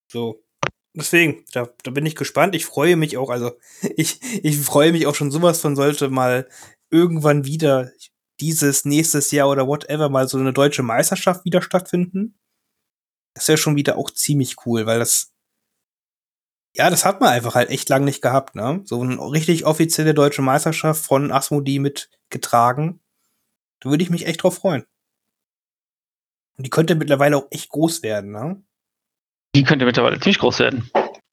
[SPEAKER 1] So. Deswegen, da, da bin ich gespannt. Ich freue mich auch, also ich, ich freue mich auch schon sowas von sollte mal irgendwann wieder dieses nächstes Jahr oder whatever mal so eine deutsche Meisterschaft wieder stattfinden. Das wäre schon wieder auch ziemlich cool, weil das ja, das hat man einfach halt echt lang nicht gehabt, ne? So eine richtig offizielle deutsche Meisterschaft von Asmodee mitgetragen. Da würde ich mich echt drauf freuen. Und die könnte mittlerweile auch echt groß werden, ne?
[SPEAKER 3] Die könnte mittlerweile ziemlich groß werden.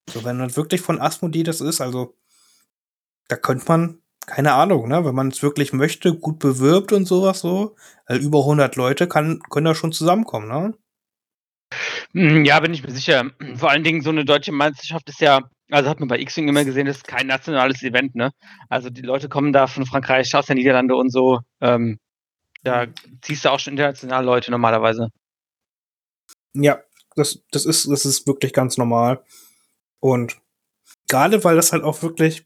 [SPEAKER 1] So, wenn man wirklich von Asmodee das ist, also da könnte man, keine Ahnung, ne, wenn man es wirklich möchte, gut bewirbt und sowas so, also über 100 Leute kann, können da schon zusammenkommen, ne?
[SPEAKER 3] Hm, Ja, bin ich mir sicher. Vor allen Dingen so eine deutsche Meisterschaft ist ja, also hat man bei X-Wing immer gesehen, das ist kein nationales Event, ne? Also die Leute kommen da von Frankreich, aus der Niederlande und so. Ähm, da ziehst du auch schon international Leute normalerweise.
[SPEAKER 1] Ja, das, das ist, das ist wirklich ganz normal. Und gerade weil das halt auch wirklich,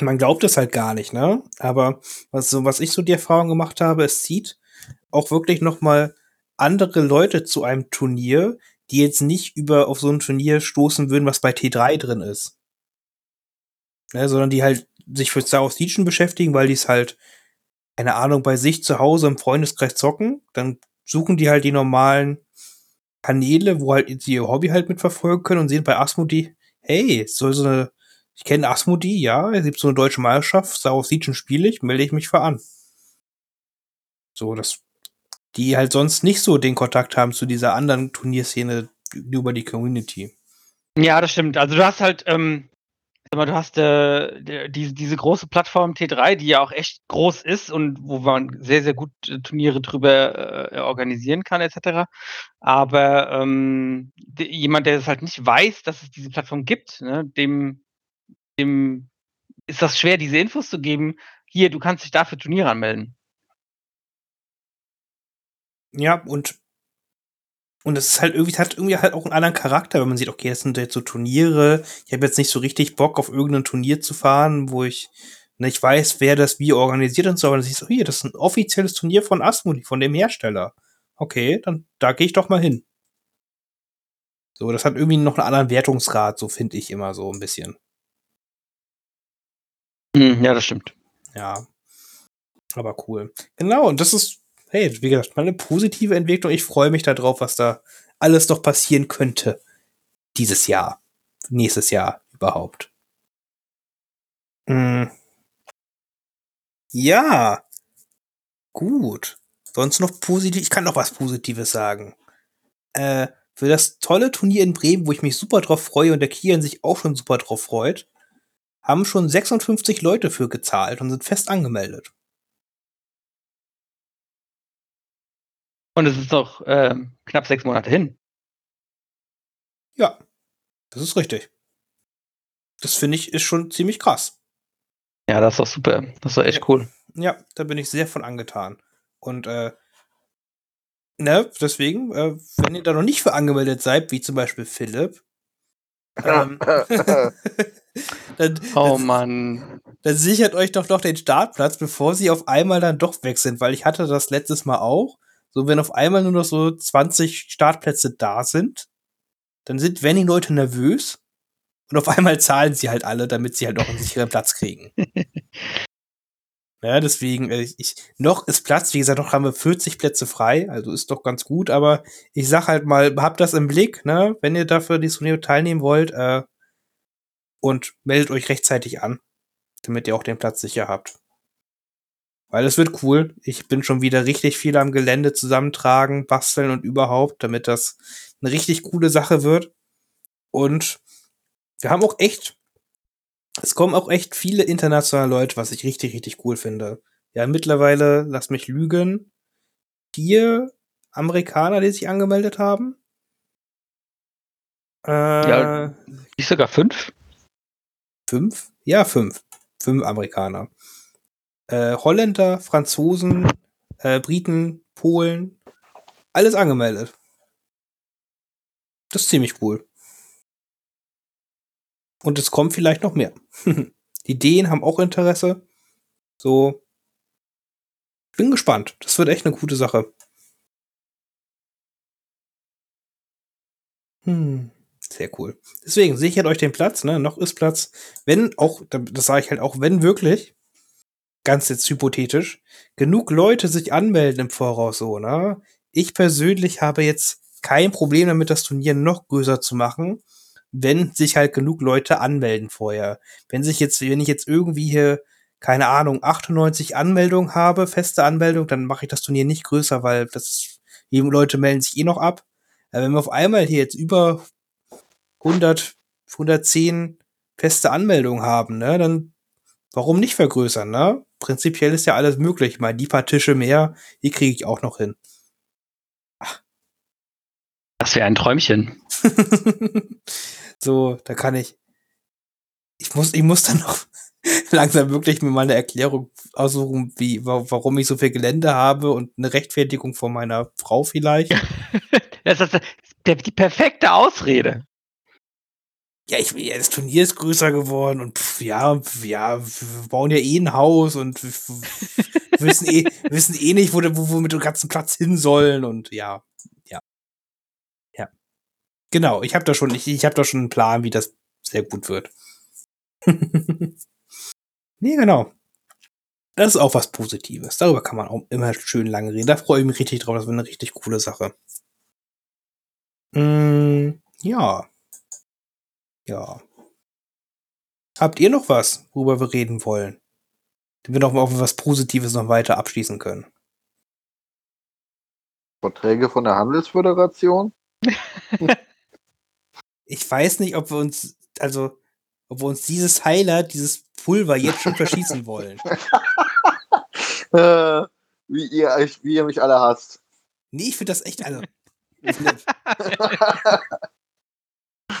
[SPEAKER 1] man glaubt es halt gar nicht, ne? Aber was, so, was ich so die Erfahrung gemacht habe, es zieht auch wirklich noch mal andere Leute zu einem Turnier, die jetzt nicht über auf so ein Turnier stoßen würden, was bei T3 drin ist. Ne, sondern die halt sich für Star Wars Legion beschäftigen, weil die es halt, keine Ahnung, bei sich zu Hause im Freundeskreis zocken. Dann suchen die halt die normalen Kanäle, wo halt sie ihr Hobby halt mitverfolgen können und sehen bei Asmodee, hey, so so eine, ich kenne Asmodee, ja, es gibt so eine deutsche Meisterschaft, Wars Legion spiele ich, melde ich mich für an. So, das, die halt sonst nicht so den Kontakt haben zu dieser anderen Turnierszene über die Community.
[SPEAKER 3] Ja, das stimmt. Also du hast halt, ähm, sag mal, du hast äh, der- diese, große Plattform T3, die ja auch echt groß ist und wo man sehr, sehr gut äh, Turniere drüber äh, organisieren kann, etc. Aber ähm, de- jemand, der es halt nicht weiß, dass es diese Plattform gibt, ne, dem, dem ist das schwer, diese Infos zu geben. Hier, du kannst dich dafür Turniere anmelden.
[SPEAKER 1] Ja, und und es ist halt irgendwie, hat irgendwie halt auch einen anderen Charakter, wenn man sieht, okay, das sind jetzt so Turniere. Ich habe jetzt nicht so richtig Bock, auf irgendein Turnier zu fahren, wo ich nicht weiß, wer das wie organisiert und so, aber dann siehst du, hier, das ist ein offizielles Turnier von Asmodee, von dem Hersteller. Okay, dann da gehe ich doch mal hin. So, das hat irgendwie noch einen anderen Wertungsgrad, so finde ich immer so ein bisschen.
[SPEAKER 3] Hm, ja, das stimmt.
[SPEAKER 1] Ja. Aber cool. Genau, und das ist, hey, wie gesagt, mal eine positive Entwicklung. Ich freue mich darauf, was da alles noch passieren könnte. Dieses Jahr. Nächstes Jahr überhaupt. Hm. Ja. Gut. Sonst noch positiv. Ich kann noch was Positives sagen. Äh, für das tolle Turnier in Bremen, wo ich mich super drauf freue und der Kian sich auch schon super drauf freut, haben schon 56 Leute für gezahlt und sind fest angemeldet.
[SPEAKER 3] Und es ist noch äh, knapp sechs Monate hin.
[SPEAKER 1] Ja, das ist richtig. Das finde ich ist schon ziemlich krass.
[SPEAKER 3] Ja, das ist doch super. Das ist doch echt cool.
[SPEAKER 1] Ja, da bin ich sehr von angetan. Und äh, ne, deswegen, äh, wenn ihr da noch nicht für angemeldet seid, wie zum Beispiel Philipp, ähm, dann,
[SPEAKER 3] Oh
[SPEAKER 1] dann,
[SPEAKER 3] Mann.
[SPEAKER 1] dann sichert euch doch noch den Startplatz, bevor sie auf einmal dann doch weg sind, weil ich hatte das letztes Mal auch. So, wenn auf einmal nur noch so 20 Startplätze da sind, dann sind, werden die Leute nervös und auf einmal zahlen sie halt alle, damit sie halt noch einen sicheren Platz kriegen. Ja, deswegen, äh, ich, noch ist Platz, wie gesagt, noch haben wir 40 Plätze frei, also ist doch ganz gut, aber ich sag halt mal, habt das im Blick, ne, wenn ihr dafür die Turnier teilnehmen wollt, äh, und meldet euch rechtzeitig an, damit ihr auch den Platz sicher habt. Weil es wird cool. Ich bin schon wieder richtig viel am Gelände zusammentragen, basteln und überhaupt, damit das eine richtig coole Sache wird. Und wir haben auch echt, es kommen auch echt viele internationale Leute, was ich richtig, richtig cool finde. Ja, mittlerweile, lass mich lügen, vier Amerikaner, die sich angemeldet haben. Äh,
[SPEAKER 3] Ja. Nicht sogar fünf?
[SPEAKER 1] Fünf? Ja, fünf. Fünf Amerikaner. Äh, Holländer, Franzosen, äh, Briten, Polen, alles angemeldet. Das ist ziemlich cool. Und es kommt vielleicht noch mehr. Die Dänen haben auch Interesse. So. Bin gespannt. Das wird echt eine gute Sache. Hm. Sehr cool. Deswegen sichert euch den Platz, ne? Noch ist Platz. Wenn auch, das sage ich halt auch, wenn wirklich, ganz jetzt hypothetisch, genug Leute sich anmelden im Voraus so, ne? Ich persönlich habe jetzt kein Problem damit, das Turnier noch größer zu machen, wenn sich halt genug Leute anmelden vorher. Wenn sich jetzt, wenn ich jetzt irgendwie hier, keine Ahnung, 98 Anmeldungen habe, feste Anmeldung, dann mache ich das Turnier nicht größer, weil das, die Leute melden sich eh noch ab. Aber wenn wir auf einmal hier jetzt über 100, 110 feste Anmeldungen haben, ne, dann warum nicht vergrößern, ne? Prinzipiell ist ja alles möglich. Ich meine, die paar Tische mehr, die kriege ich auch noch hin.
[SPEAKER 3] Das wäre ein Träumchen.
[SPEAKER 1] so, da kann ich. Ich muss, ich muss dann noch langsam wirklich mir mal eine Erklärung aussuchen, wie, wa- warum ich so viel Gelände habe und eine Rechtfertigung von meiner Frau vielleicht.
[SPEAKER 3] Das ist die perfekte Ausrede.
[SPEAKER 1] Ja, ich, ja, das Turnier ist größer geworden und pff, ja, pf, ja, wir bauen ja eh ein Haus und wissen eh, wissen eh nicht, wo, wo wir mit dem ganzen Platz hin sollen und ja, ja, ja. Genau, ich habe da schon, ich, ich habe da schon einen Plan, wie das sehr gut wird. nee, genau. Das ist auch was Positives. Darüber kann man auch immer schön lange reden. Da freue ich mich richtig drauf. Das wird eine richtig coole Sache. Mm, ja. Ja. Habt ihr noch was, worüber wir reden wollen? Damit wir noch mal auf was Positives noch weiter abschließen können.
[SPEAKER 2] Verträge von der Handelsföderation?
[SPEAKER 1] Ich weiß nicht, ob wir uns, also, ob wir uns dieses Highlight, dieses Pulver jetzt schon verschießen wollen.
[SPEAKER 2] Äh, wie, ihr, wie ihr mich alle hasst.
[SPEAKER 1] Nee, ich finde das echt, also. Philipp,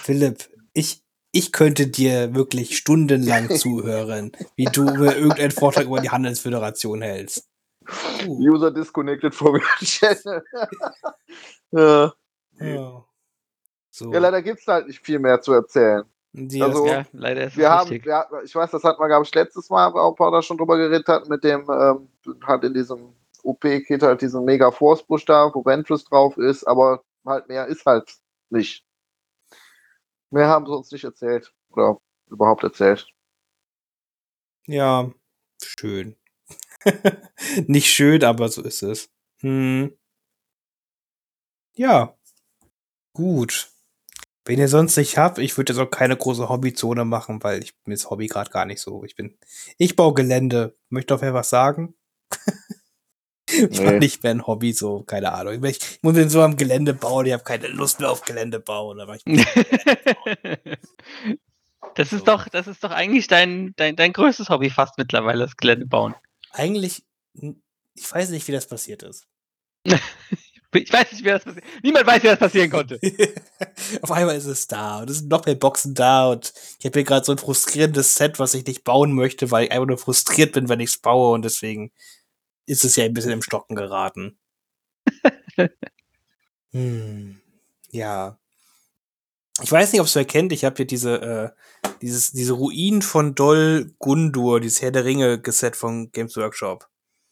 [SPEAKER 1] Philipp, ich, ich könnte dir wirklich stundenlang zuhören, wie du mir irgendeinen Vortrag über die Handelsföderation hältst. Uh,
[SPEAKER 2] User disconnected from your channel. ja.
[SPEAKER 1] ja. So.
[SPEAKER 2] ja, leider gibt es halt nicht viel mehr zu erzählen.
[SPEAKER 1] Die-
[SPEAKER 2] also-
[SPEAKER 3] Ja, leider ist
[SPEAKER 2] Wir
[SPEAKER 3] es
[SPEAKER 2] haben, ja, ich weiß, das hatten wir, glaube ich, letztes Mal, wo auch Paula schon drüber geredet hat, mit dem, ähm, halt in diesem OP-Kit halt diesen Mega Force-Busch da, wo Ventress drauf ist, aber halt mehr ist halt nicht. Mehr haben sie uns nicht erzählt. Oder überhaupt erzählt.
[SPEAKER 1] Ja, schön. Nicht schön, aber so ist es. Hm. Ja. Gut. Wenn ihr sonst nicht habt, ich würde jetzt auch keine große Hobbyzone machen, weil ich mir das Hobby gerade gar nicht so. Ich bin, ich baue Gelände. Möchte doch wer was sagen? ich nee. nicht mehr ein Hobby, so, keine Ahnung. Ich, ich muss den so am Gelände bauen, ich habe keine Lust mehr auf Gelände bauen. Aber ich
[SPEAKER 3] das ist so. doch, das ist doch eigentlich dein, dein, dein größtes Hobby fast mittlerweile, das Gelände bauen.
[SPEAKER 1] Eigentlich, ich weiß nicht, wie das passiert ist.
[SPEAKER 3] Ich weiß nicht, wie das passiert. Niemand weiß, wie das passieren konnte.
[SPEAKER 1] Auf einmal ist es da und es sind noch mehr Boxen da und ich habe hier gerade so ein frustrierendes Set, was ich nicht bauen möchte, weil ich einfach nur frustriert bin, wenn ich es baue und deswegen ist es ja ein bisschen im Stocken geraten. hm, ja. Ich weiß nicht, ob es wer kennt. Ich habe hier diese, äh, dieses, diese Ruinen von Dol Gundur, dieses Herr der Ringe-Geset von Games Workshop.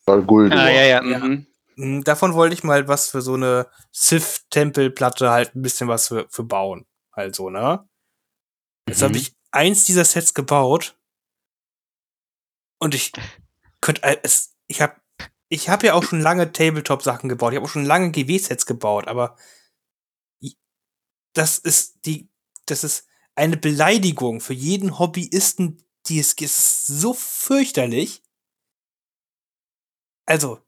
[SPEAKER 2] Dol Guldur.
[SPEAKER 3] Ah, ja, ja. ja. Mhm.
[SPEAKER 1] Hm, davon wollte ich mal was für so eine Sith-Tempelplatte halt ein bisschen was für, für bauen. Also, ne? Jetzt mhm. habe ich eins dieser Sets gebaut und ich könnte es ich habe ich habe ja auch schon lange Tabletop Sachen gebaut. Ich habe auch schon lange GW Sets gebaut, aber das ist die das ist eine Beleidigung für jeden Hobbyisten, die es ist so fürchterlich. Also,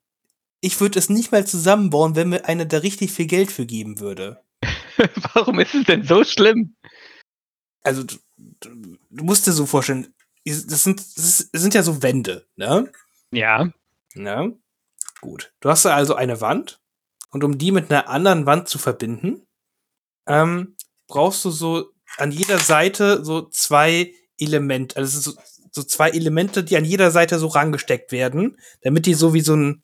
[SPEAKER 1] ich würde es nicht mal zusammenbauen, wenn mir einer da richtig viel Geld für geben würde.
[SPEAKER 3] Warum ist es denn so schlimm?
[SPEAKER 1] Also, du, du, du musst dir so vorstellen, das sind, das sind ja so Wände, ne?
[SPEAKER 3] Ja.
[SPEAKER 1] Ne? Gut. Du hast also eine Wand und um die mit einer anderen Wand zu verbinden, ähm, brauchst du so an jeder Seite so zwei Elemente, also so, so zwei Elemente, die an jeder Seite so rangesteckt werden, damit die so wie so ein,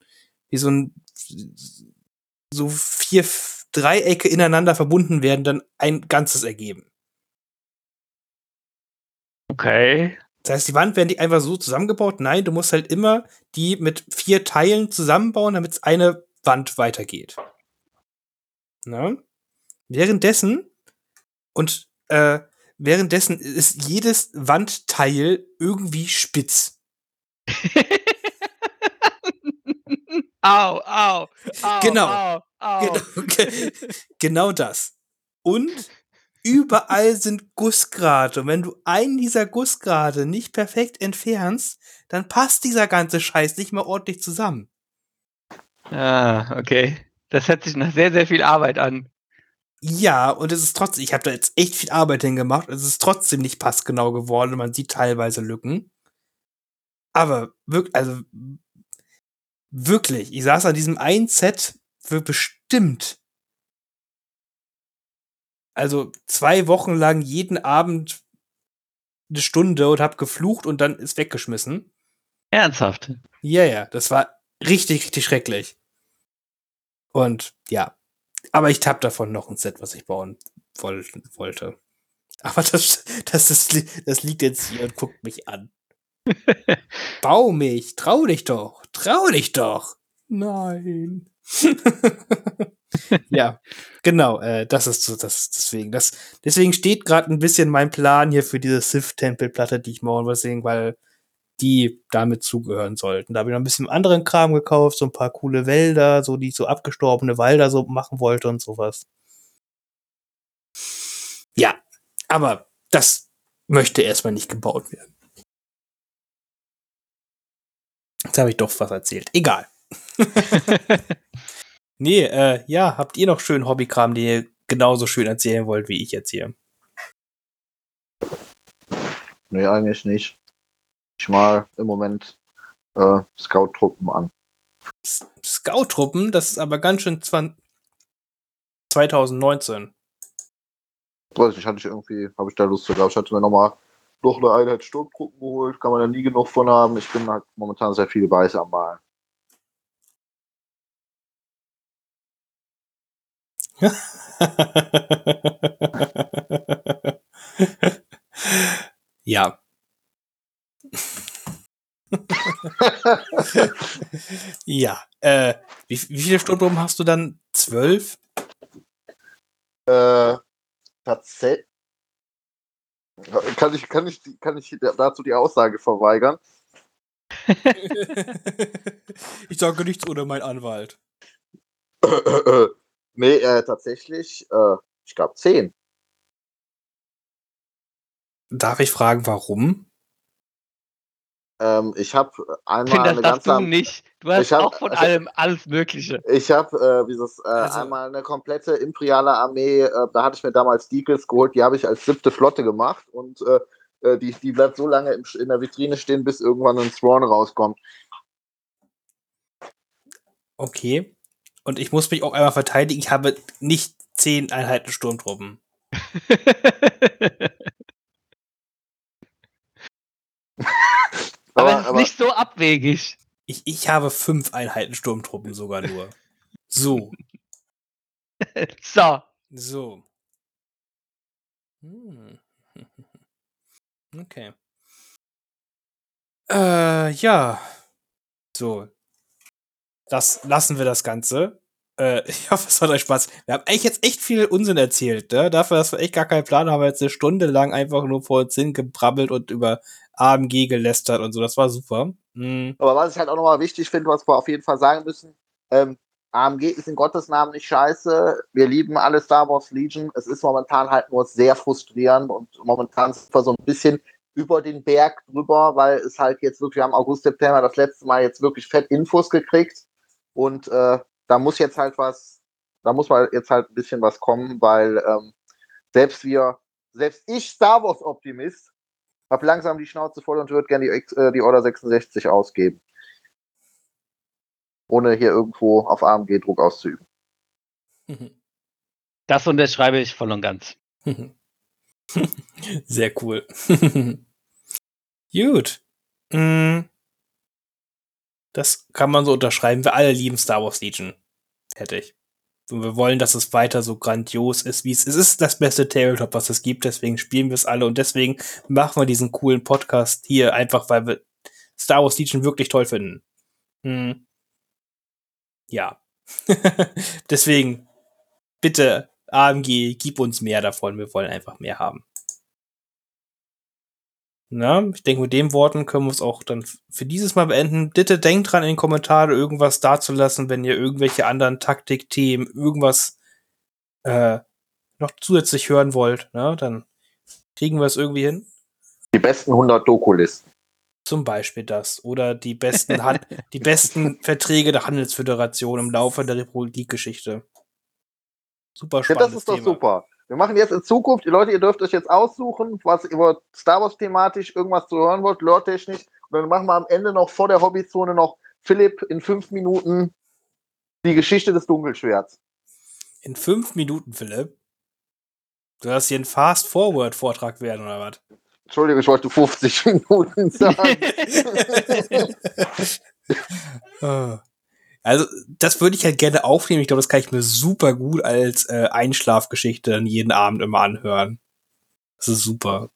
[SPEAKER 1] wie so ein so vier Dreiecke ineinander verbunden werden, dann ein Ganzes ergeben.
[SPEAKER 3] Okay.
[SPEAKER 1] Das heißt, die Wand werden die einfach so zusammengebaut? Nein, du musst halt immer die mit vier Teilen zusammenbauen, damit es eine Wand weitergeht. Na? Währenddessen und äh, währenddessen ist jedes Wandteil irgendwie spitz.
[SPEAKER 3] Au, au, au.
[SPEAKER 1] Genau.
[SPEAKER 3] Au, au.
[SPEAKER 1] Genau, genau das. Und überall sind Gussgrade. Und wenn du einen dieser Gussgrade nicht perfekt entfernst, dann passt dieser ganze Scheiß nicht mehr ordentlich zusammen.
[SPEAKER 3] Ah, okay. Das hört sich nach sehr, sehr viel Arbeit an.
[SPEAKER 1] Ja, und es ist trotzdem, ich habe da jetzt echt viel Arbeit hingemacht. Es ist trotzdem nicht passgenau geworden und man sieht teilweise Lücken. Aber wirklich, also Wirklich, ich saß an diesem einen Set für bestimmt, also zwei Wochen lang jeden Abend eine Stunde und hab geflucht und dann ist weggeschmissen.
[SPEAKER 3] Ernsthaft?
[SPEAKER 1] Ja, ja, das war richtig, richtig schrecklich. Und ja, aber ich hab davon noch ein Set, was ich bauen woll wollte. Aber das, das, das, das liegt jetzt hier und guckt mich an. Bau mich, trau dich doch, trau dich doch. Nein. ja, genau, äh, das ist so, das deswegen, das, deswegen steht gerade ein bisschen mein Plan hier für diese Sith-Tempelplatte, die ich bauen will, weil die damit zugehören sollten. Da habe ich noch ein bisschen anderen Kram gekauft, so ein paar coole Wälder, so die so abgestorbene Wälder so machen wollte und sowas. Ja, aber das möchte erstmal nicht gebaut werden. Jetzt habe ich doch was erzählt. Egal. nee, äh, ja, habt ihr noch schön Hobbykram, den ihr genauso schön erzählen wollt, wie ich jetzt hier?
[SPEAKER 2] Nee, eigentlich nicht. Ich mal im Moment äh, Scout-Truppen an.
[SPEAKER 1] Scout-Truppen? Das ist aber ganz schön 2019.
[SPEAKER 2] Weiß nicht, hatte ich irgendwie, habe ich da Lust zu gehabt. Ich hatte mir nochmal noch eine Einheit Sturmtruppen geholt, kann man ja nie genug von haben. Ich bin halt momentan sehr viel Weiß am Malen.
[SPEAKER 1] ja. ja. Äh, wie, wie viele Sturmtruppen hast du dann? Zwölf?
[SPEAKER 2] Äh, tatsächlich kann ich, kann ich, kann ich dazu die Aussage verweigern?
[SPEAKER 1] ich sage nichts ohne meinen Anwalt.
[SPEAKER 2] Nee, äh, tatsächlich, äh, Ich glaube zehn.
[SPEAKER 1] Darf ich fragen, warum?
[SPEAKER 2] Ähm, ich habe einmal
[SPEAKER 3] Finde, das
[SPEAKER 2] eine ganze
[SPEAKER 3] du nicht. Du hast
[SPEAKER 2] Ich hab-
[SPEAKER 3] auch von
[SPEAKER 2] also-
[SPEAKER 3] allem alles Mögliche.
[SPEAKER 2] Ich habe äh, dieses äh,
[SPEAKER 1] Also-
[SPEAKER 2] einmal eine komplette imperiale Armee, äh, da hatte ich mir damals Deagles geholt, die habe ich als siebte Flotte gemacht und äh, äh, die, die bleibt so lange im, in der Vitrine stehen, bis irgendwann ein Thrawn rauskommt.
[SPEAKER 1] Okay. Und ich muss mich auch einmal verteidigen. Ich habe nicht zehn Einheiten Sturmtruppen.
[SPEAKER 3] aber
[SPEAKER 2] Aber,
[SPEAKER 3] es ist
[SPEAKER 2] aber
[SPEAKER 3] nicht so abwegig.
[SPEAKER 1] Ich, ich habe fünf Einheiten Sturmtruppen sogar nur. So.
[SPEAKER 3] So.
[SPEAKER 1] So. Hm. Okay. Äh, ja. So. Das lassen wir das Ganze. Äh, ich hoffe, es hat euch Spaß. Wir haben eigentlich jetzt echt viel Unsinn erzählt, ne? Dafür, dass wir echt gar keinen Plan haben, wir jetzt eine Stunde lang einfach nur vor uns hin gebrabbelt und über AMG gelästert und so. Das war super. Hm.
[SPEAKER 2] Aber was ich halt auch nochmal wichtig finde, was wir auf jeden Fall sagen müssen, ähm, AMG ist in Gottes Namen nicht scheiße. Wir lieben alle Star Wars Legion. Es ist momentan halt nur sehr frustrierend und momentan sind wir so ein bisschen über den Berg drüber, weil es halt jetzt wirklich am August, September das letzte Mal jetzt wirklich fett Infos gekriegt. Und äh, da muss jetzt halt was, da muss mal jetzt halt ein bisschen was kommen, weil ähm, selbst wir, selbst ich, Star Wars Optimist, hab langsam die Schnauze voll und würde gerne die, äh, die Order 66 ausgeben. Ohne hier irgendwo auf AMG Druck auszuüben.
[SPEAKER 3] Das unterschreibe ich voll und ganz.
[SPEAKER 1] Sehr cool. Gut. Mm. Das kann man so unterschreiben. Wir alle lieben Star Wars Legion. Hätte ich. Und wir wollen, dass es weiter so grandios ist, wie es ist. Es ist das beste Tabletop, was es gibt. Deswegen spielen wir es alle und deswegen machen wir diesen coolen Podcast hier einfach, weil wir Star Wars Legion wirklich toll finden. Hm. Ja. deswegen bitte AMG, gib uns mehr davon. Wir wollen einfach mehr haben. Na, ich denke, mit den Worten können wir es auch dann für dieses Mal beenden. Bitte denkt dran, in den Kommentaren irgendwas dazulassen, wenn ihr irgendwelche anderen Taktikthemen, irgendwas äh, noch zusätzlich hören wollt. Ne? Dann kriegen wir es irgendwie hin.
[SPEAKER 2] Die besten 100 Doku-Listen.
[SPEAKER 1] Zum Beispiel das. Oder die besten, Han die besten Verträge der Handelsföderation im Laufe der Republikgeschichte. Super
[SPEAKER 2] Ja,
[SPEAKER 1] spannend.
[SPEAKER 2] das ist doch super. Wir machen jetzt in Zukunft, die Leute, ihr dürft euch jetzt aussuchen, was über Star Wars thematisch irgendwas zu hören wollt, lore-technisch. Und dann machen wir am Ende noch vor der Hobbyzone noch Philipp in fünf Minuten die Geschichte des Dunkelschwerts.
[SPEAKER 1] In fünf Minuten, Philipp. Du hast hier einen Fast-Forward-Vortrag werden, oder was?
[SPEAKER 2] Entschuldigung, ich wollte 50 Minuten sagen.
[SPEAKER 1] Ah. Also, das würde ich halt gerne aufnehmen. Ich glaube, das kann ich mir super gut als äh, Einschlafgeschichte dann jeden Abend immer anhören. Das ist super.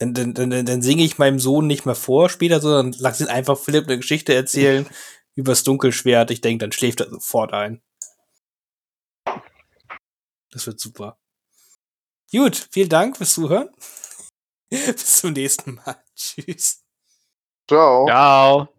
[SPEAKER 1] Dann, dann, dann, dann singe ich meinem Sohn nicht mehr vor später, sondern lass ihn einfach Philipp eine Geschichte erzählen übers Dunkelschwert. Ich denke, dann schläft er sofort ein. Das wird super. Gut, vielen Dank fürs Zuhören. Bis zum nächsten Mal. Tschüss.
[SPEAKER 2] Ciao.
[SPEAKER 3] Ciao.